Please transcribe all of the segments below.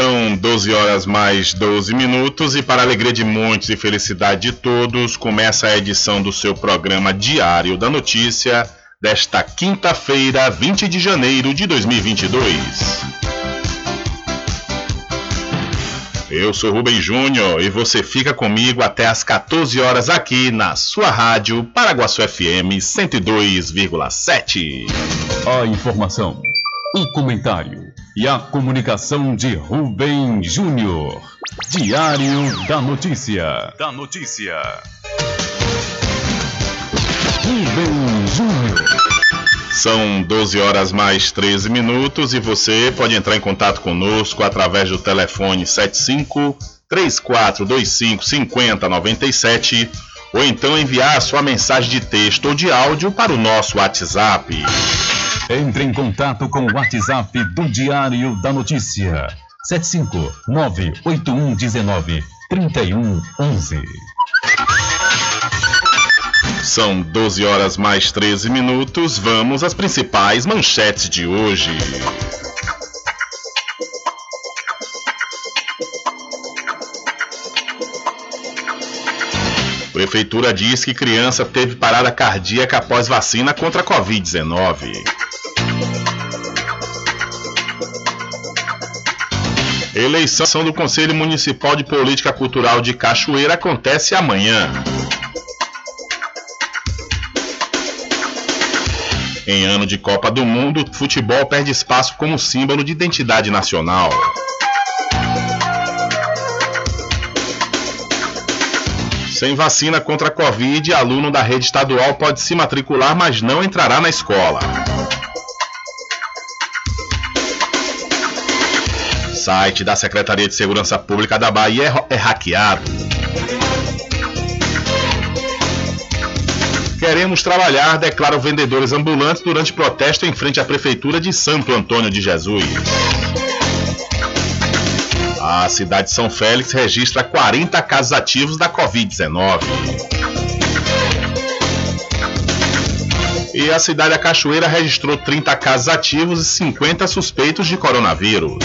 São 12 horas mais 12 minutos e para alegria de muitos e felicidade de todos, começa a edição do seu programa Diário da Notícia desta quinta-feira, 20 de janeiro de 2022. Eu sou Rubem Júnior e você fica comigo até às 14 horas aqui na sua rádio Paraguaçu FM 102,7. A informação, o comentário e a comunicação de Rubem Júnior. Diário da Notícia. Da Notícia. Rubem Júnior. São 12 horas mais 13 minutos e você pode entrar em contato conosco através do telefone 75 3425 5097 ou então enviar sua mensagem de texto ou de áudio para o nosso WhatsApp. Entre em contato com o WhatsApp do Diário da Notícia. 759-8119-3111. São 12 horas mais 13 minutos. Vamos às principais manchetes de hoje. Prefeitura diz que criança teve parada cardíaca após vacina contra a Covid-19. Eleição do Conselho Municipal de Política Cultural de Cachoeira acontece amanhã. Em ano de Copa do Mundo, futebol perde espaço como símbolo de identidade nacional. Sem vacina contra a Covid, aluno da rede estadual pode se matricular, mas não entrará na escola. Site da Secretaria de Segurança Pública da Bahia é, é hackeado. Queremos trabalhar, declaram vendedores ambulantes durante protesto em frente à Prefeitura de Santo Antônio de Jesus. A cidade de São Félix registra 40 casos ativos da Covid-19. E a cidade da Cachoeira registrou 30 casos ativos e 50 suspeitos de coronavírus.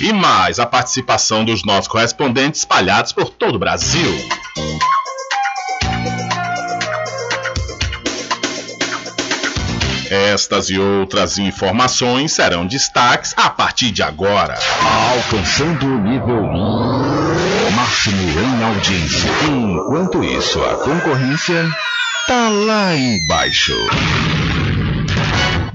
E mais a participação dos nossos correspondentes espalhados por todo o Brasil. Estas e outras informações serão destaques a partir de agora. Alcançando o nível máximo em audiência. Enquanto isso, a concorrência tá lá embaixo.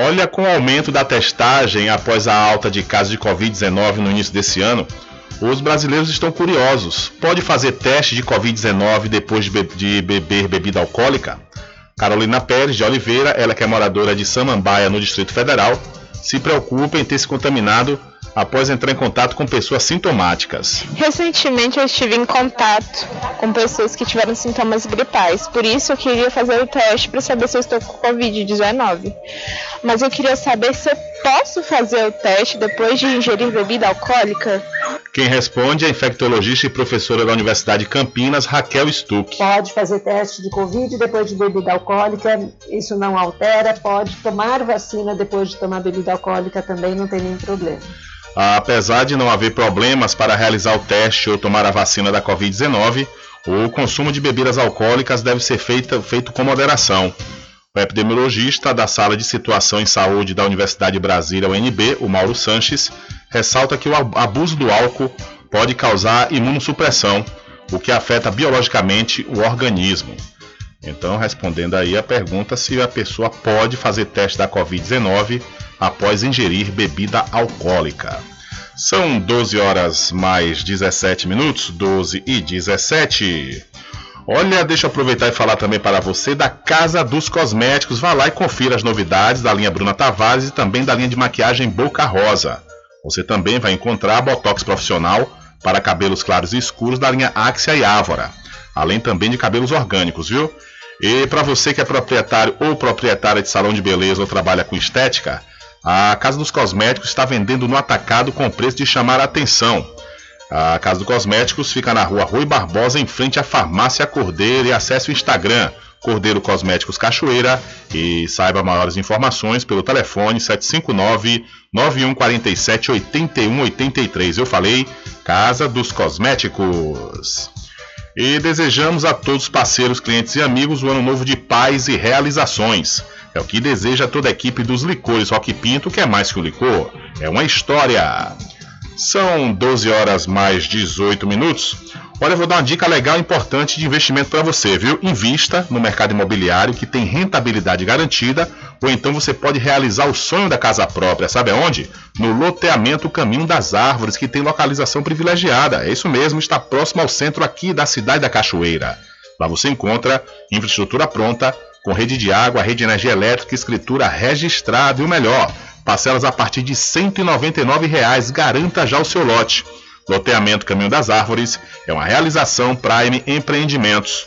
Olha, com o aumento da testagem após a alta de casos de Covid-19 no início desse ano, os brasileiros estão curiosos. Pode fazer teste de Covid-19 depois de, be de, beber bebida alcoólica? Carolina Pérez de Oliveira, ela que é moradora de Samambaia, no Distrito Federal, se preocupa em ter se contaminado após entrar em contato com pessoas sintomáticas. Recentemente eu estive em contato com pessoas que tiveram sintomas gripais, por isso eu queria fazer o teste para saber se eu estou com Covid-19. Mas eu queria saber se eu posso fazer o teste depois de ingerir bebida alcoólica? Quem responde é a infectologista e professora da Universidade de Campinas, Raquel Stuck. Pode fazer teste de Covid depois de bebida alcoólica, isso não altera. Pode tomar vacina depois de tomar bebida alcoólica também, não tem nenhum problema. Apesar de não haver problemas para realizar o teste ou tomar a vacina da Covid-19, o consumo de bebidas alcoólicas deve ser feito, feito com moderação. O epidemiologista da Sala de Situação em Saúde da Universidade de Brasília, UNB, o Mauro Sanches, ressalta que o abuso do álcool pode causar imunossupressão, o que afeta biologicamente o organismo. Então, respondendo aí a pergunta se a pessoa pode fazer teste da Covid-19 após ingerir bebida alcoólica. São 12 horas mais 17 minutos, 12 e 17. Olha, deixa eu aproveitar e falar também para você da Casa dos Cosméticos. Vá lá e confira as novidades da linha Bruna Tavares e também da linha de maquiagem Boca Rosa. Você também vai encontrar Botox profissional para cabelos claros e escuros da linha Axia e Ávora além também de cabelos orgânicos, viu? E para você que é proprietário ou proprietária de salão de beleza ou trabalha com estética, a Casa dos Cosméticos está vendendo no atacado com preço de chamar a atenção. A Casa dos Cosméticos fica na rua Rui Barbosa, em frente à Farmácia Cordeiro, e acesse o Instagram Cordeiro Cosméticos Cachoeira e saiba maiores informações pelo telefone 759 9147 8183. Eu falei Casa dos Cosméticos. E desejamos a todos os parceiros, clientes e amigos o ano novo de paz e realizações. É o que deseja toda a equipe dos licores Rock Pinto, que é mais que um licor, é uma história. São 12 horas mais 18 minutos. Olha, eu vou dar uma dica legal e importante de investimento para você, viu? Invista no mercado imobiliário que tem rentabilidade garantida, ou então você pode realizar o sonho da casa própria, sabe aonde? No loteamento Caminho das Árvores, que tem localização privilegiada. É isso mesmo, está próximo ao centro aqui da cidade da Cachoeira. Lá você encontra infraestrutura pronta, com rede de água, rede de energia elétrica, escritura registrada e o melhor, parcelas a partir de 199 reais. Garanta já o seu lote. Loteamento Caminho das Árvores é uma realização Prime Empreendimentos.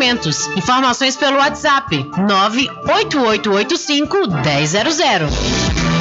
Informações pelo WhatsApp 98885 1000.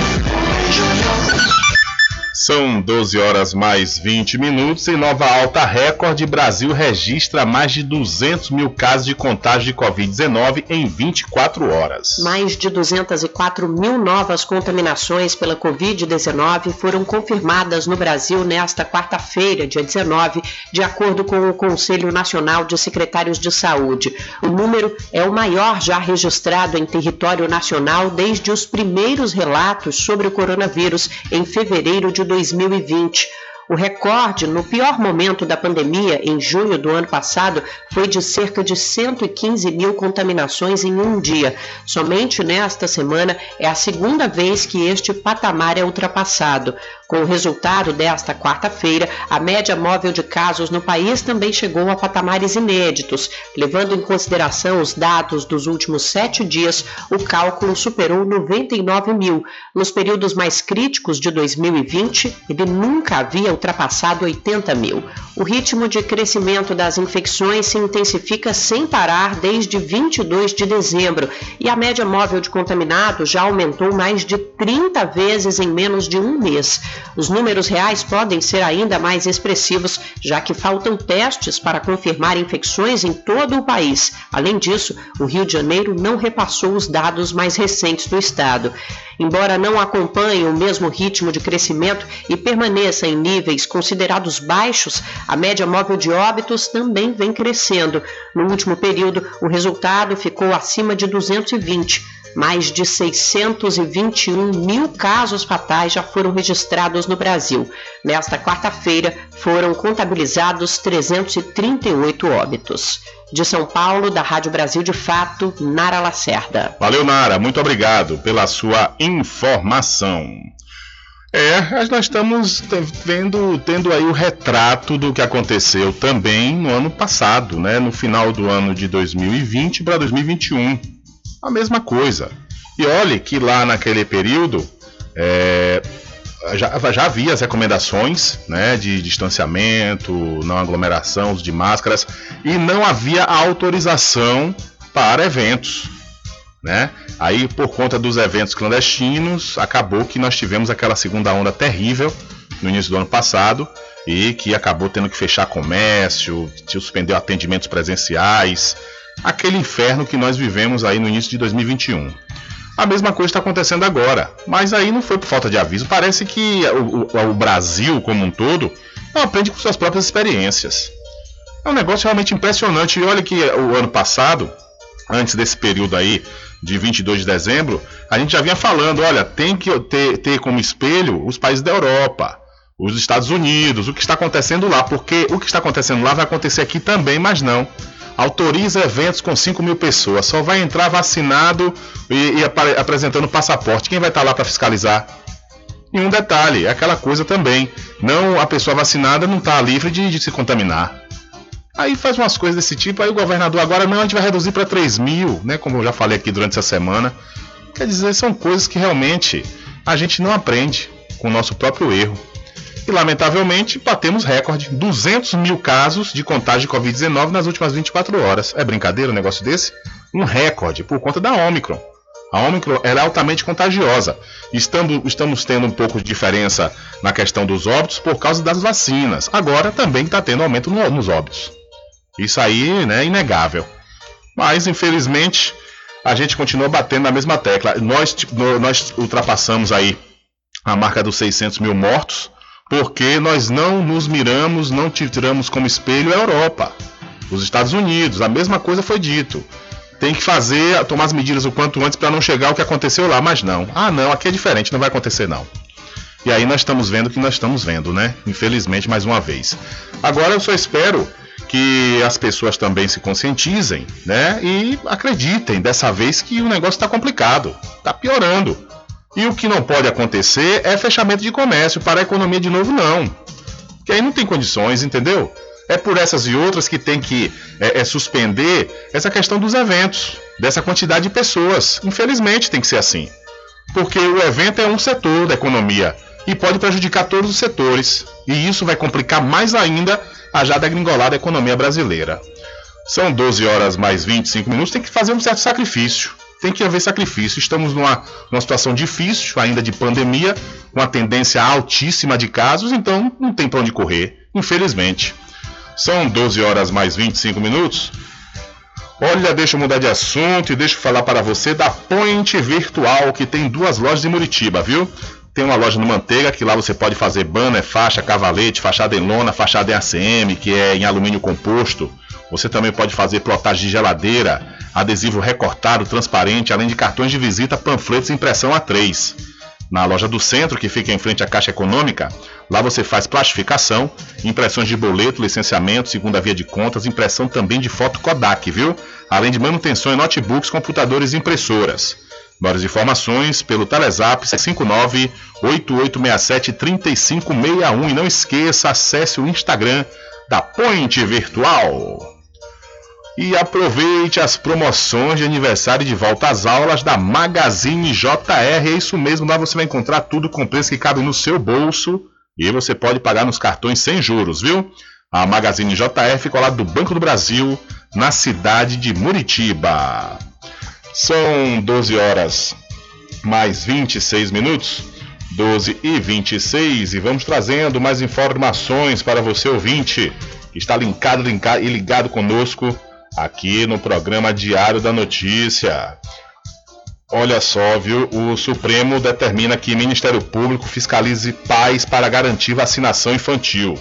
São 12 horas mais 20 minutos. Em Nova Alta Recorde, Brasil registra mais de 200 mil casos de contágio de Covid-19 em 24 horas. Mais de 204 mil novas contaminações pela Covid-19 foram confirmadas no Brasil nesta quarta-feira, dia 19, de acordo com o Conselho Nacional de Secretários de Saúde. O número é o maior já registrado em território nacional desde os primeiros relatos sobre o coronavírus em fevereiro de 2020. O recorde no pior momento da pandemia, em junho do ano passado, foi de cerca de 115 mil contaminações em um dia. Somente nesta semana é a segunda vez que este patamar é ultrapassado. Com o resultado desta quarta-feira, a média móvel de casos no país também chegou a patamares inéditos. Levando em consideração os dados dos últimos sete dias, o cálculo superou 99 mil. Nos períodos mais críticos de 2020, ele nunca havia ultrapassado 80 mil. O ritmo de crescimento das infecções se intensifica sem parar desde 22 de dezembro e a média móvel de contaminados já aumentou mais de 30 vezes em menos de um mês. Os números reais podem ser ainda mais expressivos, já que faltam testes para confirmar infecções em todo o país. Além disso, o Rio de Janeiro não repassou os dados mais recentes do estado. Embora não acompanhe o mesmo ritmo de crescimento e permaneça em níveis considerados baixos, a média móvel de óbitos também vem crescendo. No último período, o resultado ficou acima de 220 mais de 621 mil casos fatais já foram registrados no Brasil. Nesta quarta-feira, foram contabilizados 338 óbitos. De São Paulo, da Rádio Brasil de Fato, Nara Lacerda. Valeu, Nara. Muito obrigado pela sua informação. É, nós estamos vendo, tendo aí o retrato do que aconteceu também no ano passado, né? No final do ano de 2020 para 2021 a mesma coisa. E olhe que lá naquele período é, já, já havia as recomendações né, de distanciamento, não aglomeração, uso de máscaras, e não havia autorização para eventos. Né? Aí, por conta dos eventos clandestinos, acabou que nós tivemos aquela segunda onda terrível no início do ano passado e que acabou tendo que fechar comércio, suspendeu atendimentos presenciais, aquele inferno que nós vivemos aí no início de 2021. A mesma coisa está acontecendo agora, mas aí não foi por falta de aviso. Parece que o, o, o Brasil como um todo não aprende com suas próprias experiências. É um negócio realmente impressionante. E olha que o ano passado, antes desse período aí de 22 de dezembro, a gente já vinha falando, olha, tem que ter, ter como espelho os países da Europa, os Estados Unidos, o que está acontecendo lá, porque o que está acontecendo lá vai acontecer aqui também, mas não autoriza eventos com 5 mil pessoas. Só vai entrar vacinado e, e apare- apresentando passaporte. Quem vai estar lá para fiscalizar? E um detalhe, é aquela coisa também. Não, a pessoa vacinada não está livre de, de se contaminar. Aí faz umas coisas desse tipo, aí o governador agora não, a gente vai reduzir para 3 mil, né? Como eu já falei aqui durante essa semana. Quer dizer, são coisas que realmente a gente não aprende com o nosso próprio erro. E lamentavelmente batemos recorde: 200 mil casos de contágio de Covid-19 nas últimas 24 horas. É brincadeira um negócio desse? Um recorde por conta da Omicron. A Omicron é altamente contagiosa. Estamos, estamos tendo um pouco de diferença na questão dos óbitos por causa das vacinas. Agora também está tendo aumento no- nos óbitos. Isso aí né, é inegável. Mas, infelizmente, a gente continua batendo na mesma tecla. Nós, nós ultrapassamos aí a marca dos 600 mil mortos, porque nós não nos miramos, não tiramos como espelho a Europa, os Estados Unidos. A mesma coisa foi dito. Tem que fazer, tomar as medidas o quanto antes para não chegar ao que aconteceu lá, mas não. Ah, não, aqui é diferente, não vai acontecer não. E aí nós estamos vendo o que nós estamos vendo, né? Infelizmente, mais uma vez. Agora eu só espero que as pessoas também se conscientizem, né? E acreditem dessa vez que o negócio está complicado, está piorando. E o que não pode acontecer é fechamento de comércio para a economia de novo, não. Que aí não tem condições, entendeu? É por essas e outras que tem que é, é, suspender essa questão dos eventos, dessa quantidade de pessoas. Infelizmente tem que ser assim. Porque o evento é um setor da economia e pode prejudicar todos os setores. E isso vai complicar mais ainda a já degringolada economia brasileira. São 12 horas mais 25 minutos, tem que fazer um certo sacrifício. Tem que haver sacrifício. Estamos numa, numa situação difícil, ainda de pandemia, com uma tendência altíssima de casos, então não tem para onde correr, infelizmente. São 12 horas mais 25 minutos. Olha, deixa eu mudar de assunto e deixa eu falar para você da Point Virtual, que tem duas lojas em Muritiba, viu? Tem uma loja no Manteiga, que lá você pode fazer banner, faixa, cavalete, fachada em lona, fachada em ACM, que é em alumínio composto. Você também pode fazer plotagem de geladeira, adesivo recortado, transparente, além de cartões de visita, panfletos e impressão A3. Na loja do centro, que fica em frente à Caixa Econômica, lá você faz plastificação, impressões de boleto, licenciamento, segunda via de contas, impressão também de foto Kodak, viu? Além de manutenção em notebooks, computadores e impressoras. Maiores informações pelo Telezap 59 8867 3561 e não esqueça, acesse o Instagram da Point Virtual. E aproveite as promoções de aniversário de volta às aulas da Magazine JR. É isso mesmo, lá você vai encontrar tudo com preço que cabe no seu bolso e você pode pagar nos cartões sem juros, viu? A Magazine JR ao lado do Banco do Brasil, na cidade de Muritiba. São 12 horas mais 26 minutos. 12 e 26 e vamos trazendo mais informações para você ouvinte que está linkado, linkado e ligado conosco aqui no programa Diário da Notícia. Olha só, viu? O Supremo determina que Ministério Público fiscalize pais para garantir vacinação infantil.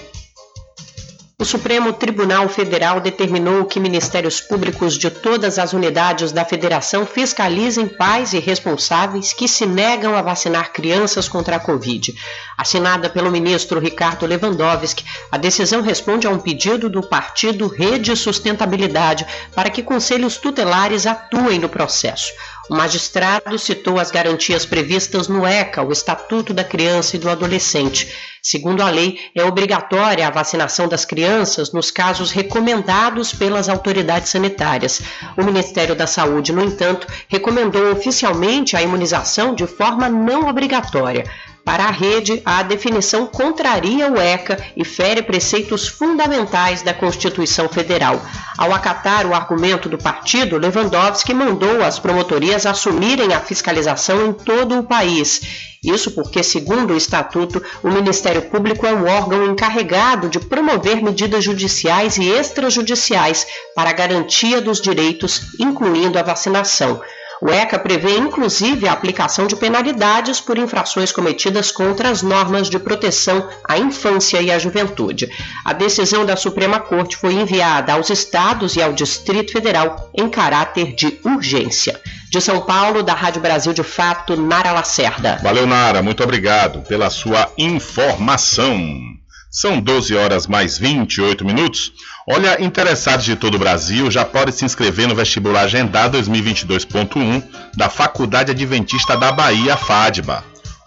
O Supremo Tribunal Federal determinou que ministérios públicos de todas as unidades da federação fiscalizem pais e responsáveis que se negam a vacinar crianças contra a Covid. Assinada pelo ministro Ricardo Lewandowski, a decisão responde a um pedido do partido Rede Sustentabilidade para que conselhos tutelares atuem no processo. O magistrado citou as garantias previstas no ECA, o Estatuto da Criança e do Adolescente. Segundo a lei, é obrigatória a vacinação das crianças nos casos recomendados pelas autoridades sanitárias. O Ministério da Saúde, no entanto, recomendou oficialmente a imunização de forma não obrigatória. Para a rede, a definição contraria o ECA e fere preceitos fundamentais da Constituição Federal. Ao acatar o argumento do partido, Lewandowski mandou as promotorias assumirem a fiscalização em todo o país. Isso porque, segundo o Estatuto, o Ministério Público é o órgão encarregado de promover medidas judiciais e extrajudiciais para a garantia dos direitos, incluindo a vacinação. O ECA prevê inclusive a aplicação de penalidades por infrações cometidas contra as normas de proteção à infância e à juventude. A decisão da Suprema Corte foi enviada aos estados e ao Distrito Federal em caráter de urgência. De São Paulo, da Rádio Brasil de Fato, Nara Lacerda. Valeu, Nara, muito obrigado pela sua informação. São 12 horas mais 28 minutos. Olha, interessados de todo o Brasil já podem se inscrever no vestibular agendado 2022.1 da Faculdade Adventista da Bahia, FADBA.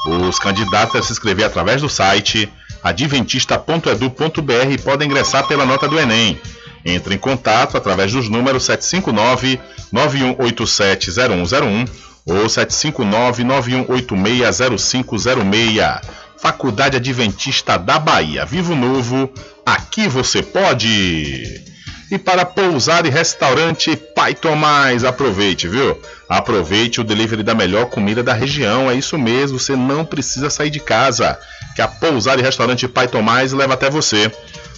Os candidatos devem se inscrever através do site adventista.edu.br e podem ingressar pela nota do Enem. Entre em contato através dos números 759 91870101 ou 759 91860506 Faculdade Adventista da Bahia. Vivo Novo, aqui você pode! E para pousar e restaurante Pai Tomás, aproveite, viu? Aproveite o delivery da melhor comida da região, é isso mesmo, você não precisa sair de casa, que a pousar e restaurante Pai Tomás leva até você.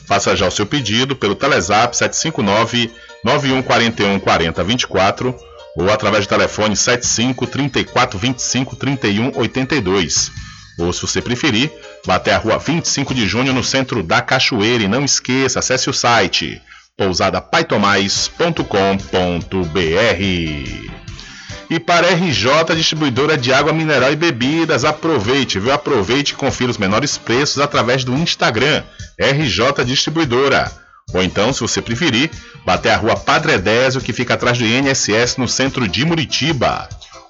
Faça já o seu pedido pelo Telezap 759 9141 4024 ou através do telefone 75 34 25 31 82. Ou, se você preferir, vá até a rua 25 de junho no centro da Cachoeira e não esqueça, acesse o site pousadapaitomais.com.br. E para RJ Distribuidora de Água Mineral e Bebidas, aproveite, viu? Aproveite e confira os menores preços através do Instagram, RJ Distribuidora. Ou então, se você preferir, até a rua Padre Edésio, que fica atrás do INSS no centro de Muritiba.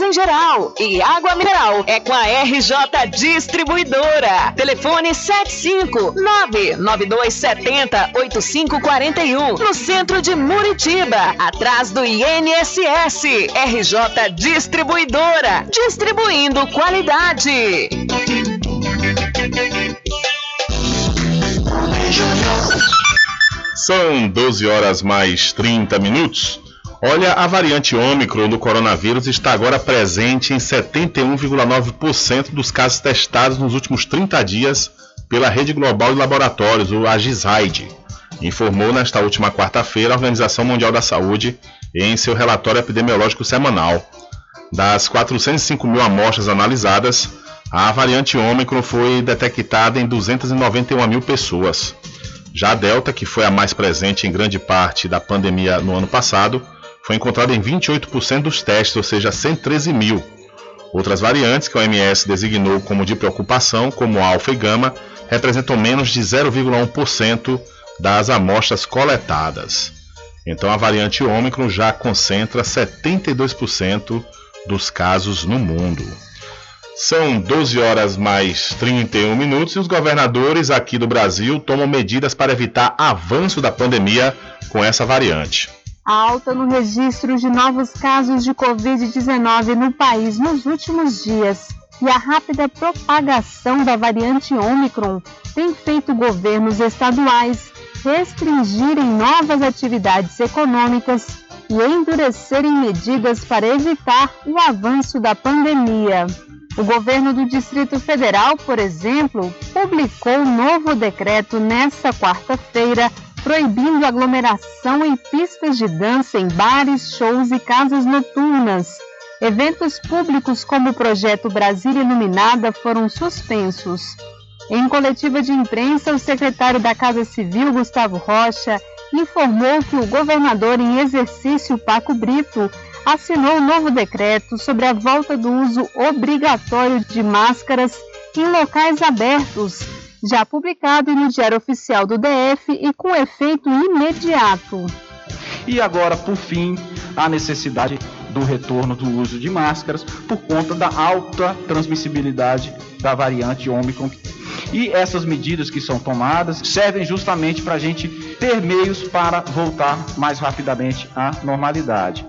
em geral e água mineral é com a RJ Distribuidora. Telefone 75992708541 no centro de Muritiba, atrás do INSS. RJ Distribuidora, distribuindo qualidade. São 12 horas mais 30 minutos. Olha, a variante Ômicron do coronavírus está agora presente em 71,9% dos casos testados nos últimos 30 dias pela Rede Global de Laboratórios, o AGISAID, informou nesta última quarta-feira a Organização Mundial da Saúde em seu relatório epidemiológico semanal. Das 405 mil amostras analisadas, a variante Ômicron foi detectada em 291 mil pessoas. Já a Delta, que foi a mais presente em grande parte da pandemia no ano passado, foi encontrado em 28% dos testes, ou seja, 113 mil. Outras variantes que a OMS designou como de preocupação, como alfa e gama, representam menos de 0,1% das amostras coletadas. Então a variante Ômicron já concentra 72% dos casos no mundo. São 12 horas mais 31 minutos e os governadores aqui do Brasil tomam medidas para evitar avanço da pandemia com essa variante. A alta no registro de novos casos de Covid-19 no país nos últimos dias e a rápida propagação da variante Omicron tem feito governos estaduais restringirem novas atividades econômicas e endurecerem medidas para evitar o avanço da pandemia. O governo do Distrito Federal, por exemplo, publicou um novo decreto nesta quarta-feira proibindo aglomeração em pistas de dança, em bares, shows e casas noturnas. Eventos públicos como o projeto Brasil Iluminada foram suspensos. Em coletiva de imprensa, o secretário da Casa Civil, Gustavo Rocha, informou que o governador em exercício, Paco Brito, assinou um novo decreto sobre a volta do uso obrigatório de máscaras em locais abertos, já publicado no Diário Oficial do DF e com efeito imediato. E agora, por fim, a necessidade do retorno do uso de máscaras por conta da alta transmissibilidade da variante Omicron. E essas medidas que são tomadas servem justamente para a gente ter meios para voltar mais rapidamente à normalidade.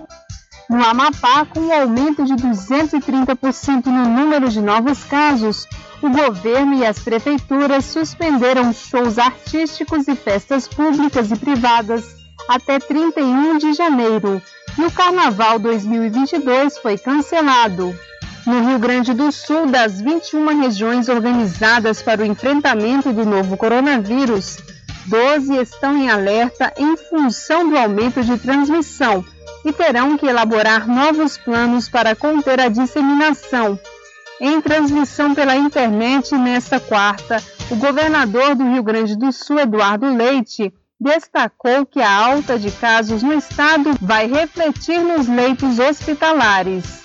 No Amapá, com um aumento de 230% no número de novos casos, o governo e as prefeituras suspenderam shows artísticos e festas públicas e privadas até 31 de janeiro, e o Carnaval 2022 foi cancelado. No Rio Grande do Sul, das 21 regiões organizadas para o enfrentamento do novo coronavírus, 12 estão em alerta em função do aumento de transmissão e terão que elaborar novos planos para conter a disseminação. Em transmissão pela internet nesta quarta, o governador do Rio Grande do Sul, Eduardo Leite, destacou que a alta de casos no estado vai refletir nos leitos hospitalares.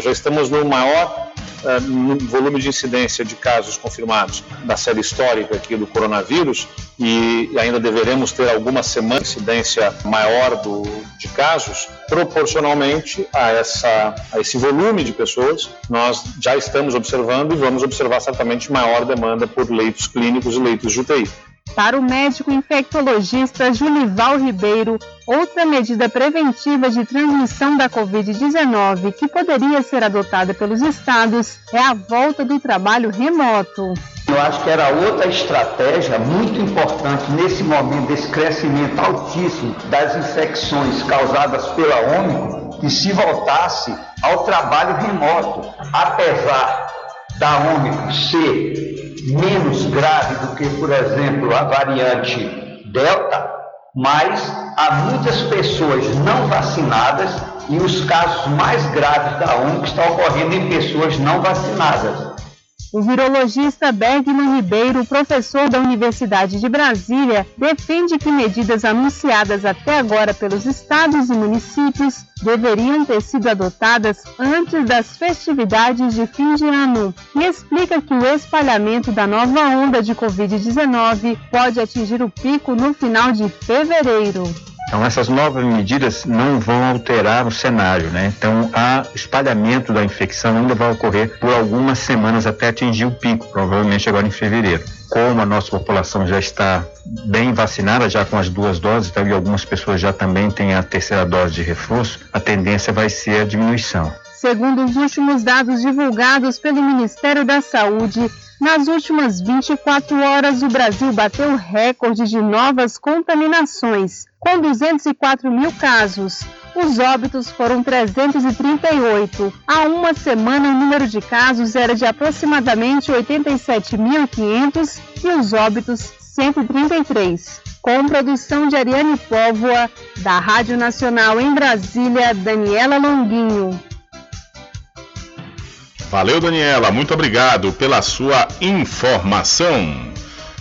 Já estamos no maior uh, volume de incidência de casos confirmados da série histórica aqui do coronavírus e ainda deveremos ter algumas semanas de incidência maior do, de casos, proporcionalmente a, essa, a esse volume de pessoas, nós já estamos observando e vamos observar certamente maior demanda por leitos clínicos e leitos de UTI. Para o médico infectologista Julival Ribeiro, outra medida preventiva de transmissão da Covid-19 que poderia ser adotada pelos estados é a volta do trabalho remoto. Eu acho que era outra estratégia muito importante nesse momento desse crescimento altíssimo das infecções causadas pela Ômicron, que se voltasse ao trabalho remoto, apesar da Ômicron ser menos grave do que, por exemplo, a variante Delta, mas há muitas pessoas não vacinadas e os casos mais graves da ONU estão ocorrendo em pessoas não vacinadas. O virologista Bergman Ribeiro, professor da Universidade de Brasília, defende que medidas anunciadas até agora pelos estados e municípios deveriam ter sido adotadas antes das festividades de fim de ano e explica que o espalhamento da nova onda de Covid-19 pode atingir o pico no final de fevereiro. Então, essas novas medidas não vão alterar o cenário, né? Então, o espalhamento da infecção ainda vai ocorrer por algumas semanas até atingir o pico, provavelmente agora em fevereiro. Como a nossa população já está bem vacinada, já com as duas doses, então, e algumas pessoas já também têm a terceira dose de reforço, a tendência vai ser a diminuição. Segundo os últimos dados divulgados pelo Ministério da Saúde, nas últimas 24 horas, o Brasil bateu recorde de novas contaminações, com 204 mil casos. Os óbitos foram 338. Há uma semana, o número de casos era de aproximadamente 87.500 e os óbitos 133. Com produção de Ariane Póvoa, da Rádio Nacional em Brasília, Daniela Longuinho. Valeu, Daniela. Muito obrigado pela sua informação.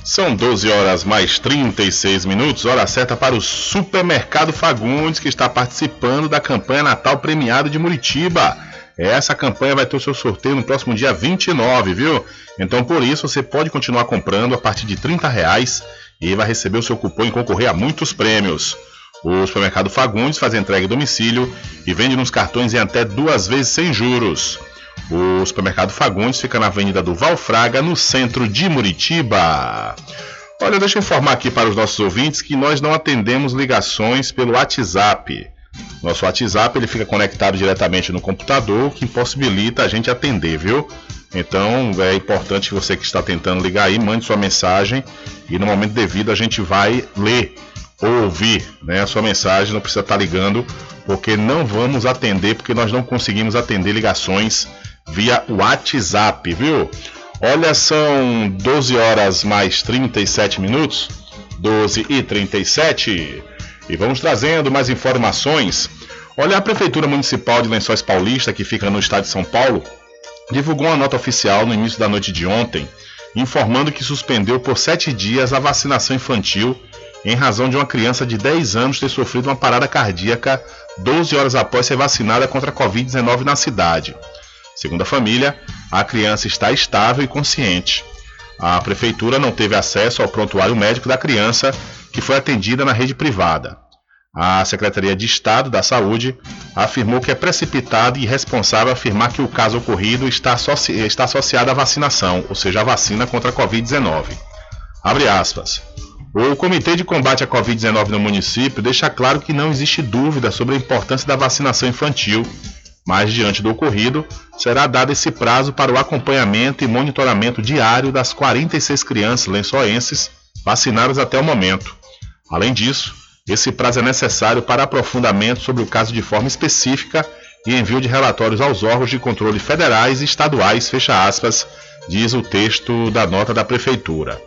São 12 horas mais 36 minutos, hora certa para o Supermercado Fagundes, que está participando da campanha Natal Premiado de Muritiba. Essa campanha vai ter o seu sorteio no próximo dia 29, viu? Então, por isso, você pode continuar comprando a partir de 30 reais e vai receber o seu cupom e concorrer a muitos prêmios. O Supermercado Fagundes faz entrega em domicílio e vende nos cartões em até duas vezes sem juros. O supermercado Fagundes fica na Avenida do Valfraga, no centro de Muritiba. Olha, deixa eu informar aqui para os nossos ouvintes que nós não atendemos ligações pelo WhatsApp. Nosso WhatsApp ele fica conectado diretamente no computador, que impossibilita a gente atender, viu? Então é importante você que está tentando ligar aí, mande sua mensagem e no momento devido a gente vai ler ou ouvir né, a sua mensagem, não precisa estar ligando, porque não vamos atender, porque nós não conseguimos atender ligações via WhatsApp, viu? Olha, são 12 horas mais 37 minutos, 12 e 37, e vamos trazendo mais informações. Olha, a Prefeitura Municipal de Lençóis Paulista, que fica no estado de São Paulo, divulgou uma nota oficial no início da noite de ontem, informando que suspendeu por sete dias a vacinação infantil em razão de uma criança de 10 anos ter sofrido uma parada cardíaca 12 horas após ser vacinada contra a Covid-19 na cidade. Segundo a família, a criança está estável e consciente. A prefeitura não teve acesso ao prontuário médico da criança, que foi atendida na rede privada. A Secretaria de Estado da Saúde afirmou que é precipitado e irresponsável afirmar que o caso ocorrido está, associ... está associado à vacinação, ou seja, à vacina contra a Covid-19. Abre aspas. O Comitê de Combate à Covid-19 no município deixa claro que não existe dúvida sobre a importância da vacinação infantil, mas diante do ocorrido, será dado esse prazo para o acompanhamento e monitoramento diário das 46 crianças lençoenses vacinadas até o momento. Além disso, esse prazo é necessário para aprofundamento sobre o caso de forma específica e envio de relatórios aos órgãos de controle federais e estaduais, fecha aspas, diz o texto da nota da Prefeitura.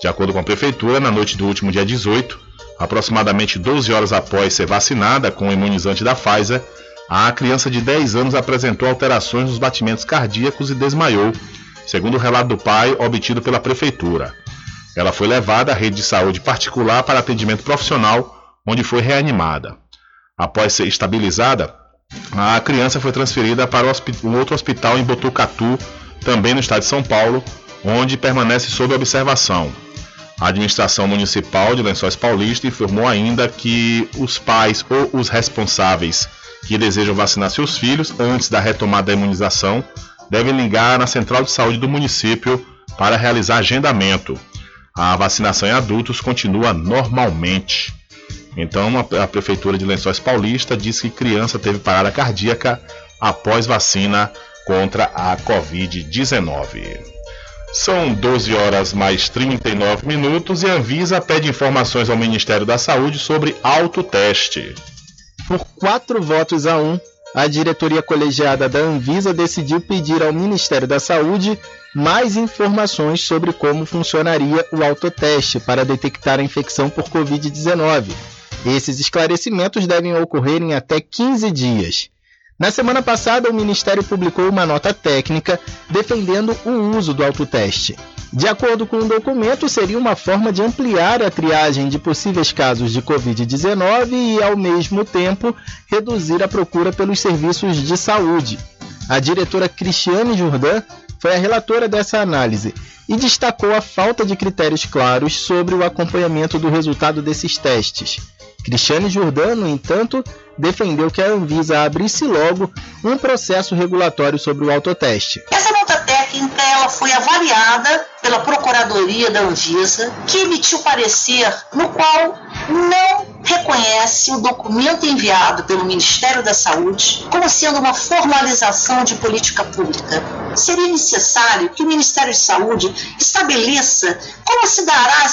De acordo com a Prefeitura, na noite do último dia 18, aproximadamente 12 horas após ser vacinada com o imunizante da Pfizer, a criança de 10 anos apresentou alterações nos batimentos cardíacos e desmaiou, segundo o relato do pai obtido pela Prefeitura. Ela foi levada à rede de saúde particular para atendimento profissional, onde foi reanimada. Após ser estabilizada, a criança foi transferida para um outro hospital em Botucatu, também no estado de São Paulo, onde permanece sob observação. A administração municipal de Lençóis Paulista informou ainda que os pais ou os responsáveis que desejam vacinar seus filhos antes da retomada da imunização devem ligar na central de saúde do município para realizar agendamento. A vacinação em adultos continua normalmente. Então, a prefeitura de Lençóis Paulista disse que criança teve parada cardíaca após vacina contra a Covid-19. São 12 horas mais 39 minutos e a Anvisa pede informações ao Ministério da Saúde sobre autoteste. Por quatro votos a um, a diretoria colegiada da Anvisa decidiu pedir ao Ministério da Saúde mais informações sobre como funcionaria o autoteste para detectar a infecção por Covid-19. Esses esclarecimentos devem ocorrer em até 15 dias. Na semana passada, o Ministério publicou uma nota técnica defendendo o uso do autoteste. De acordo com o documento, seria uma forma de ampliar a triagem de possíveis casos de Covid-19 e, ao mesmo tempo, reduzir a procura pelos serviços de saúde. A diretora Cristiane Jourdan foi a relatora dessa análise e destacou a falta de critérios claros sobre o acompanhamento do resultado desses testes. Cristiane Jourdan, no entanto, defendeu que a Anvisa abrisse logo um processo regulatório sobre o autoteste. Essa técnica ela foi avaliada pela Procuradoria da Anvisa, que emitiu parecer no qual não reconhece o documento enviado pelo Ministério da Saúde como sendo uma formalização de política pública. Seria necessário que o Ministério de Saúde estabeleça como se dará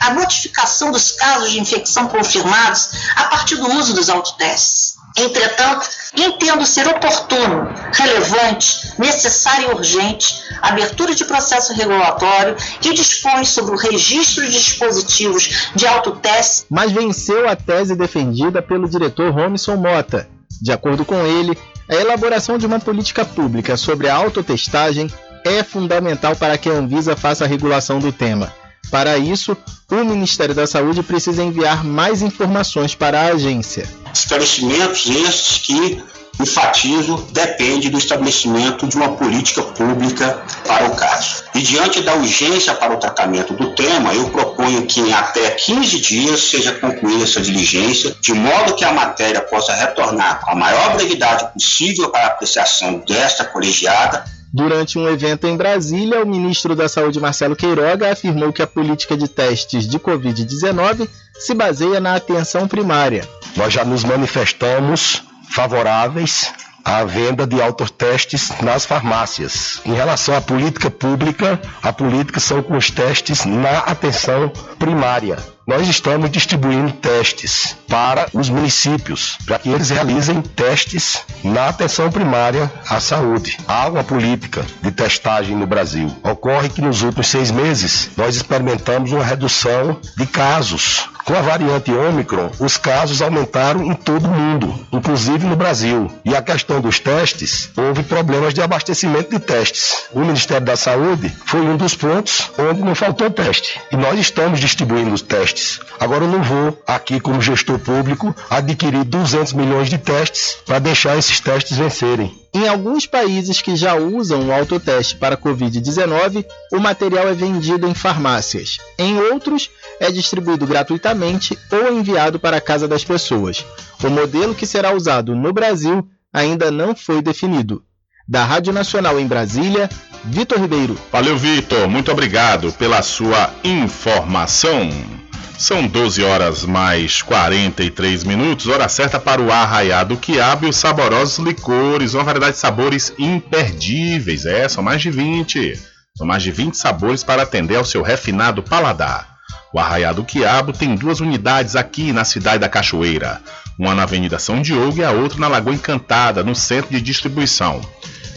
a notificação dos casos de infecção confirmados a partir do uso dos autotestes. Entretanto, entendo ser oportuno, relevante, necessário e urgente a abertura de processo regulatório que dispõe sobre o registro de dispositivos de autoteste. Mas venceu a tese defendida pelo diretor Romison Mota. De acordo com ele, a elaboração de uma política pública sobre a autotestagem é fundamental para que a Anvisa faça a regulação do tema. Para isso, o Ministério da Saúde precisa enviar mais informações para a agência. Esclarecimentos estes que, enfatizo, depende do estabelecimento de uma política pública para o caso. E diante da urgência para o tratamento do tema, eu proponho que em até 15 dias seja concluída essa diligência, de modo que a matéria possa retornar com a maior brevidade possível para a apreciação desta colegiada Durante um evento em Brasília, o ministro da Saúde Marcelo Queiroga afirmou que a política de testes de Covid-19 se baseia na atenção primária. Nós já nos manifestamos favoráveis à venda de autotestes nas farmácias. Em relação à política pública, a política são com os testes na atenção primária nós estamos distribuindo testes para os municípios, para que eles realizem testes na atenção primária à saúde. Há uma política de testagem no Brasil. Ocorre que nos últimos seis meses nós experimentamos uma redução de casos com a variante Ômicron, os casos aumentaram em todo o mundo, inclusive no Brasil. E a questão dos testes, houve problemas de abastecimento de testes. O Ministério da Saúde foi um dos pontos onde não faltou teste. E nós estamos distribuindo os testes. Agora eu não vou, aqui como gestor público, adquirir 200 milhões de testes para deixar esses testes vencerem. Em alguns países que já usam o autoteste para Covid-19, o material é vendido em farmácias. Em outros, é distribuído gratuitamente ou enviado para a casa das pessoas. O modelo que será usado no Brasil ainda não foi definido. Da Rádio Nacional em Brasília, Vitor Ribeiro. Valeu, Vitor. Muito obrigado pela sua informação. São 12 horas mais 43 minutos, hora certa para o arraiado quiabo e os saborosos licores, uma variedade de sabores imperdíveis. É, são mais de 20. São mais de 20 sabores para atender ao seu refinado paladar. O Arraiado Quiabo tem duas unidades aqui na cidade da Cachoeira. Uma na Avenida São Diogo e a outra na Lagoa Encantada, no centro de distribuição.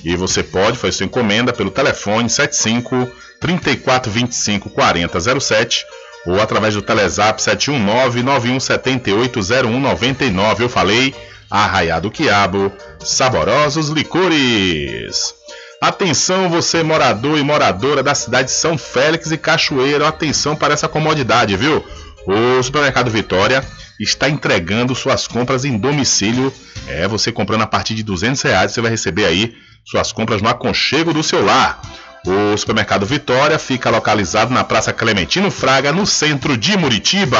E você pode fazer sua encomenda pelo telefone 75 3425 4007 ou através do Telezap 719-9178-0199. Eu falei, Arraiado Quiabo, saborosos licores. Atenção, você morador e moradora da cidade de São Félix e Cachoeira, atenção para essa comodidade, viu? O Supermercado Vitória está entregando suas compras em domicílio. É, você comprando a partir de 200 reais, você vai receber aí suas compras no aconchego do seu lar. O supermercado Vitória fica localizado na Praça Clementino Fraga, no centro de Muritiba.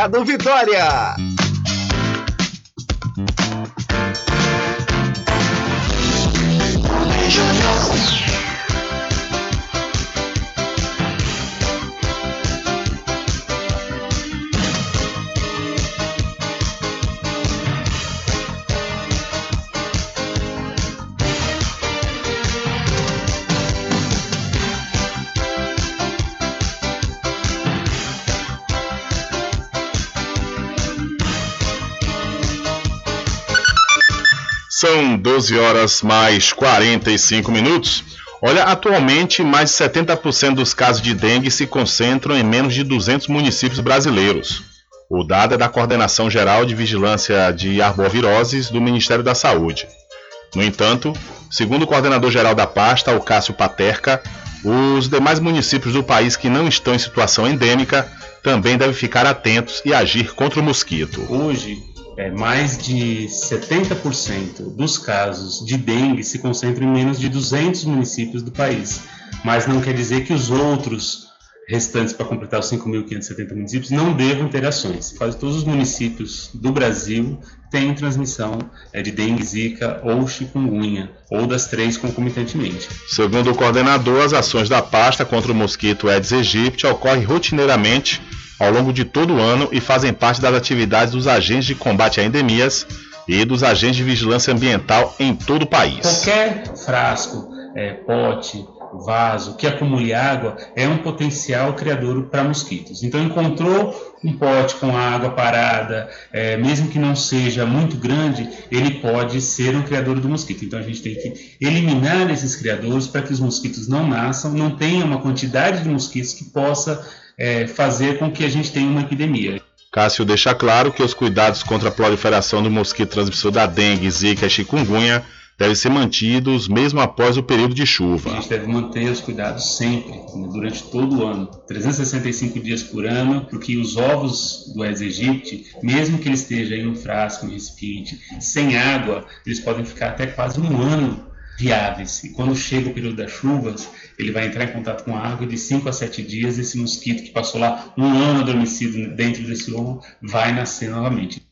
Mercado Vitória. São 12 horas mais 45 minutos. Olha, atualmente mais de 70% dos casos de dengue se concentram em menos de 200 municípios brasileiros. O dado é da Coordenação Geral de Vigilância de Arboviroses do Ministério da Saúde. No entanto, segundo o coordenador geral da pasta, o Cássio Paterca, os demais municípios do país que não estão em situação endêmica também devem ficar atentos e agir contra o mosquito. Hoje, é, mais de 70% dos casos de dengue se concentram em menos de 200 municípios do país. Mas não quer dizer que os outros restantes para completar os 5.570 municípios não devam ter ações. Quase todos os municípios do Brasil têm transmissão é, de dengue, zika ou chikungunya, ou das três concomitantemente. Segundo o coordenador, as ações da pasta contra o mosquito Aedes aegypti ocorrem rotineiramente ao longo de todo o ano e fazem parte das atividades dos agentes de combate a endemias e dos agentes de vigilância ambiental em todo o país. Qualquer frasco, é, pote, vaso que acumule água é um potencial criador para mosquitos. Então, encontrou um pote com água parada, é, mesmo que não seja muito grande, ele pode ser um criador do mosquito. Então, a gente tem que eliminar esses criadores para que os mosquitos não nasçam, não tenha uma quantidade de mosquitos que possa é, fazer com que a gente tenha uma epidemia. Cássio deixa claro que os cuidados contra a proliferação do mosquito transmissor da dengue, zika e chikungunya devem ser mantidos mesmo após o período de chuva. A gente deve manter os cuidados sempre, né, durante todo o ano, 365 dias por ano, porque os ovos do Aedes aegypti, mesmo que ele esteja em um frasco, um recipiente, sem água, eles podem ficar até quase um ano viáveis. E quando chega o período das chuvas, ele vai entrar em contato com a água e de 5 a 7 dias esse mosquito que passou lá um ano adormecido dentro desse ovo vai nascer novamente.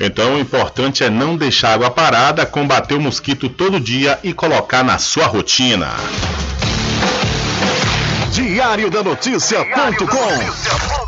Então o importante é não deixar água parada, combater o mosquito todo dia e colocar na sua rotina. Diário da Notícia.com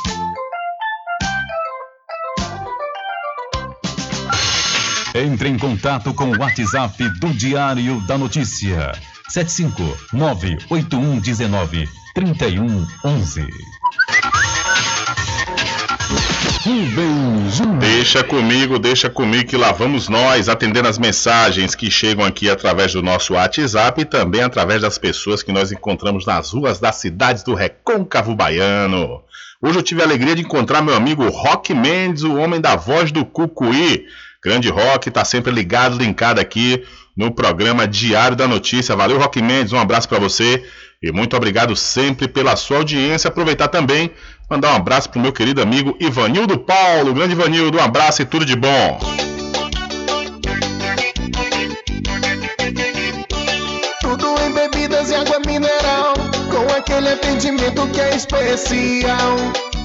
Entre em contato com o WhatsApp do Diário da Notícia. 759-8119-3111. Deixa comigo, deixa comigo que lá vamos nós atendendo as mensagens que chegam aqui através do nosso WhatsApp e também através das pessoas que nós encontramos nas ruas das cidades do Recôncavo Baiano. Hoje eu tive a alegria de encontrar meu amigo Rock Mendes, o homem da voz do Cucuí. Grande Rock, tá sempre ligado, linkado aqui no programa Diário da Notícia. Valeu, Rock Mendes, um abraço para você e muito obrigado sempre pela sua audiência. Aproveitar também, mandar um abraço pro meu querido amigo Ivanildo Paulo. Grande Ivanildo, um abraço e tudo de bom. Tudo em bebidas e água mineral, com aquele atendimento que é especial.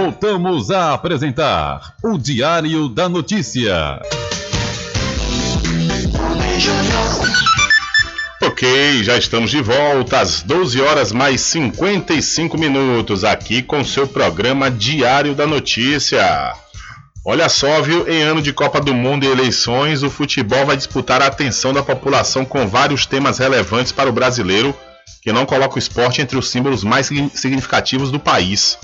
Voltamos a apresentar o Diário da Notícia. Ok, já estamos de volta às 12 horas mais 55 minutos aqui com seu programa Diário da Notícia. Olha só, viu? Em ano de Copa do Mundo e eleições, o futebol vai disputar a atenção da população com vários temas relevantes para o brasileiro que não coloca o esporte entre os símbolos mais significativos do país.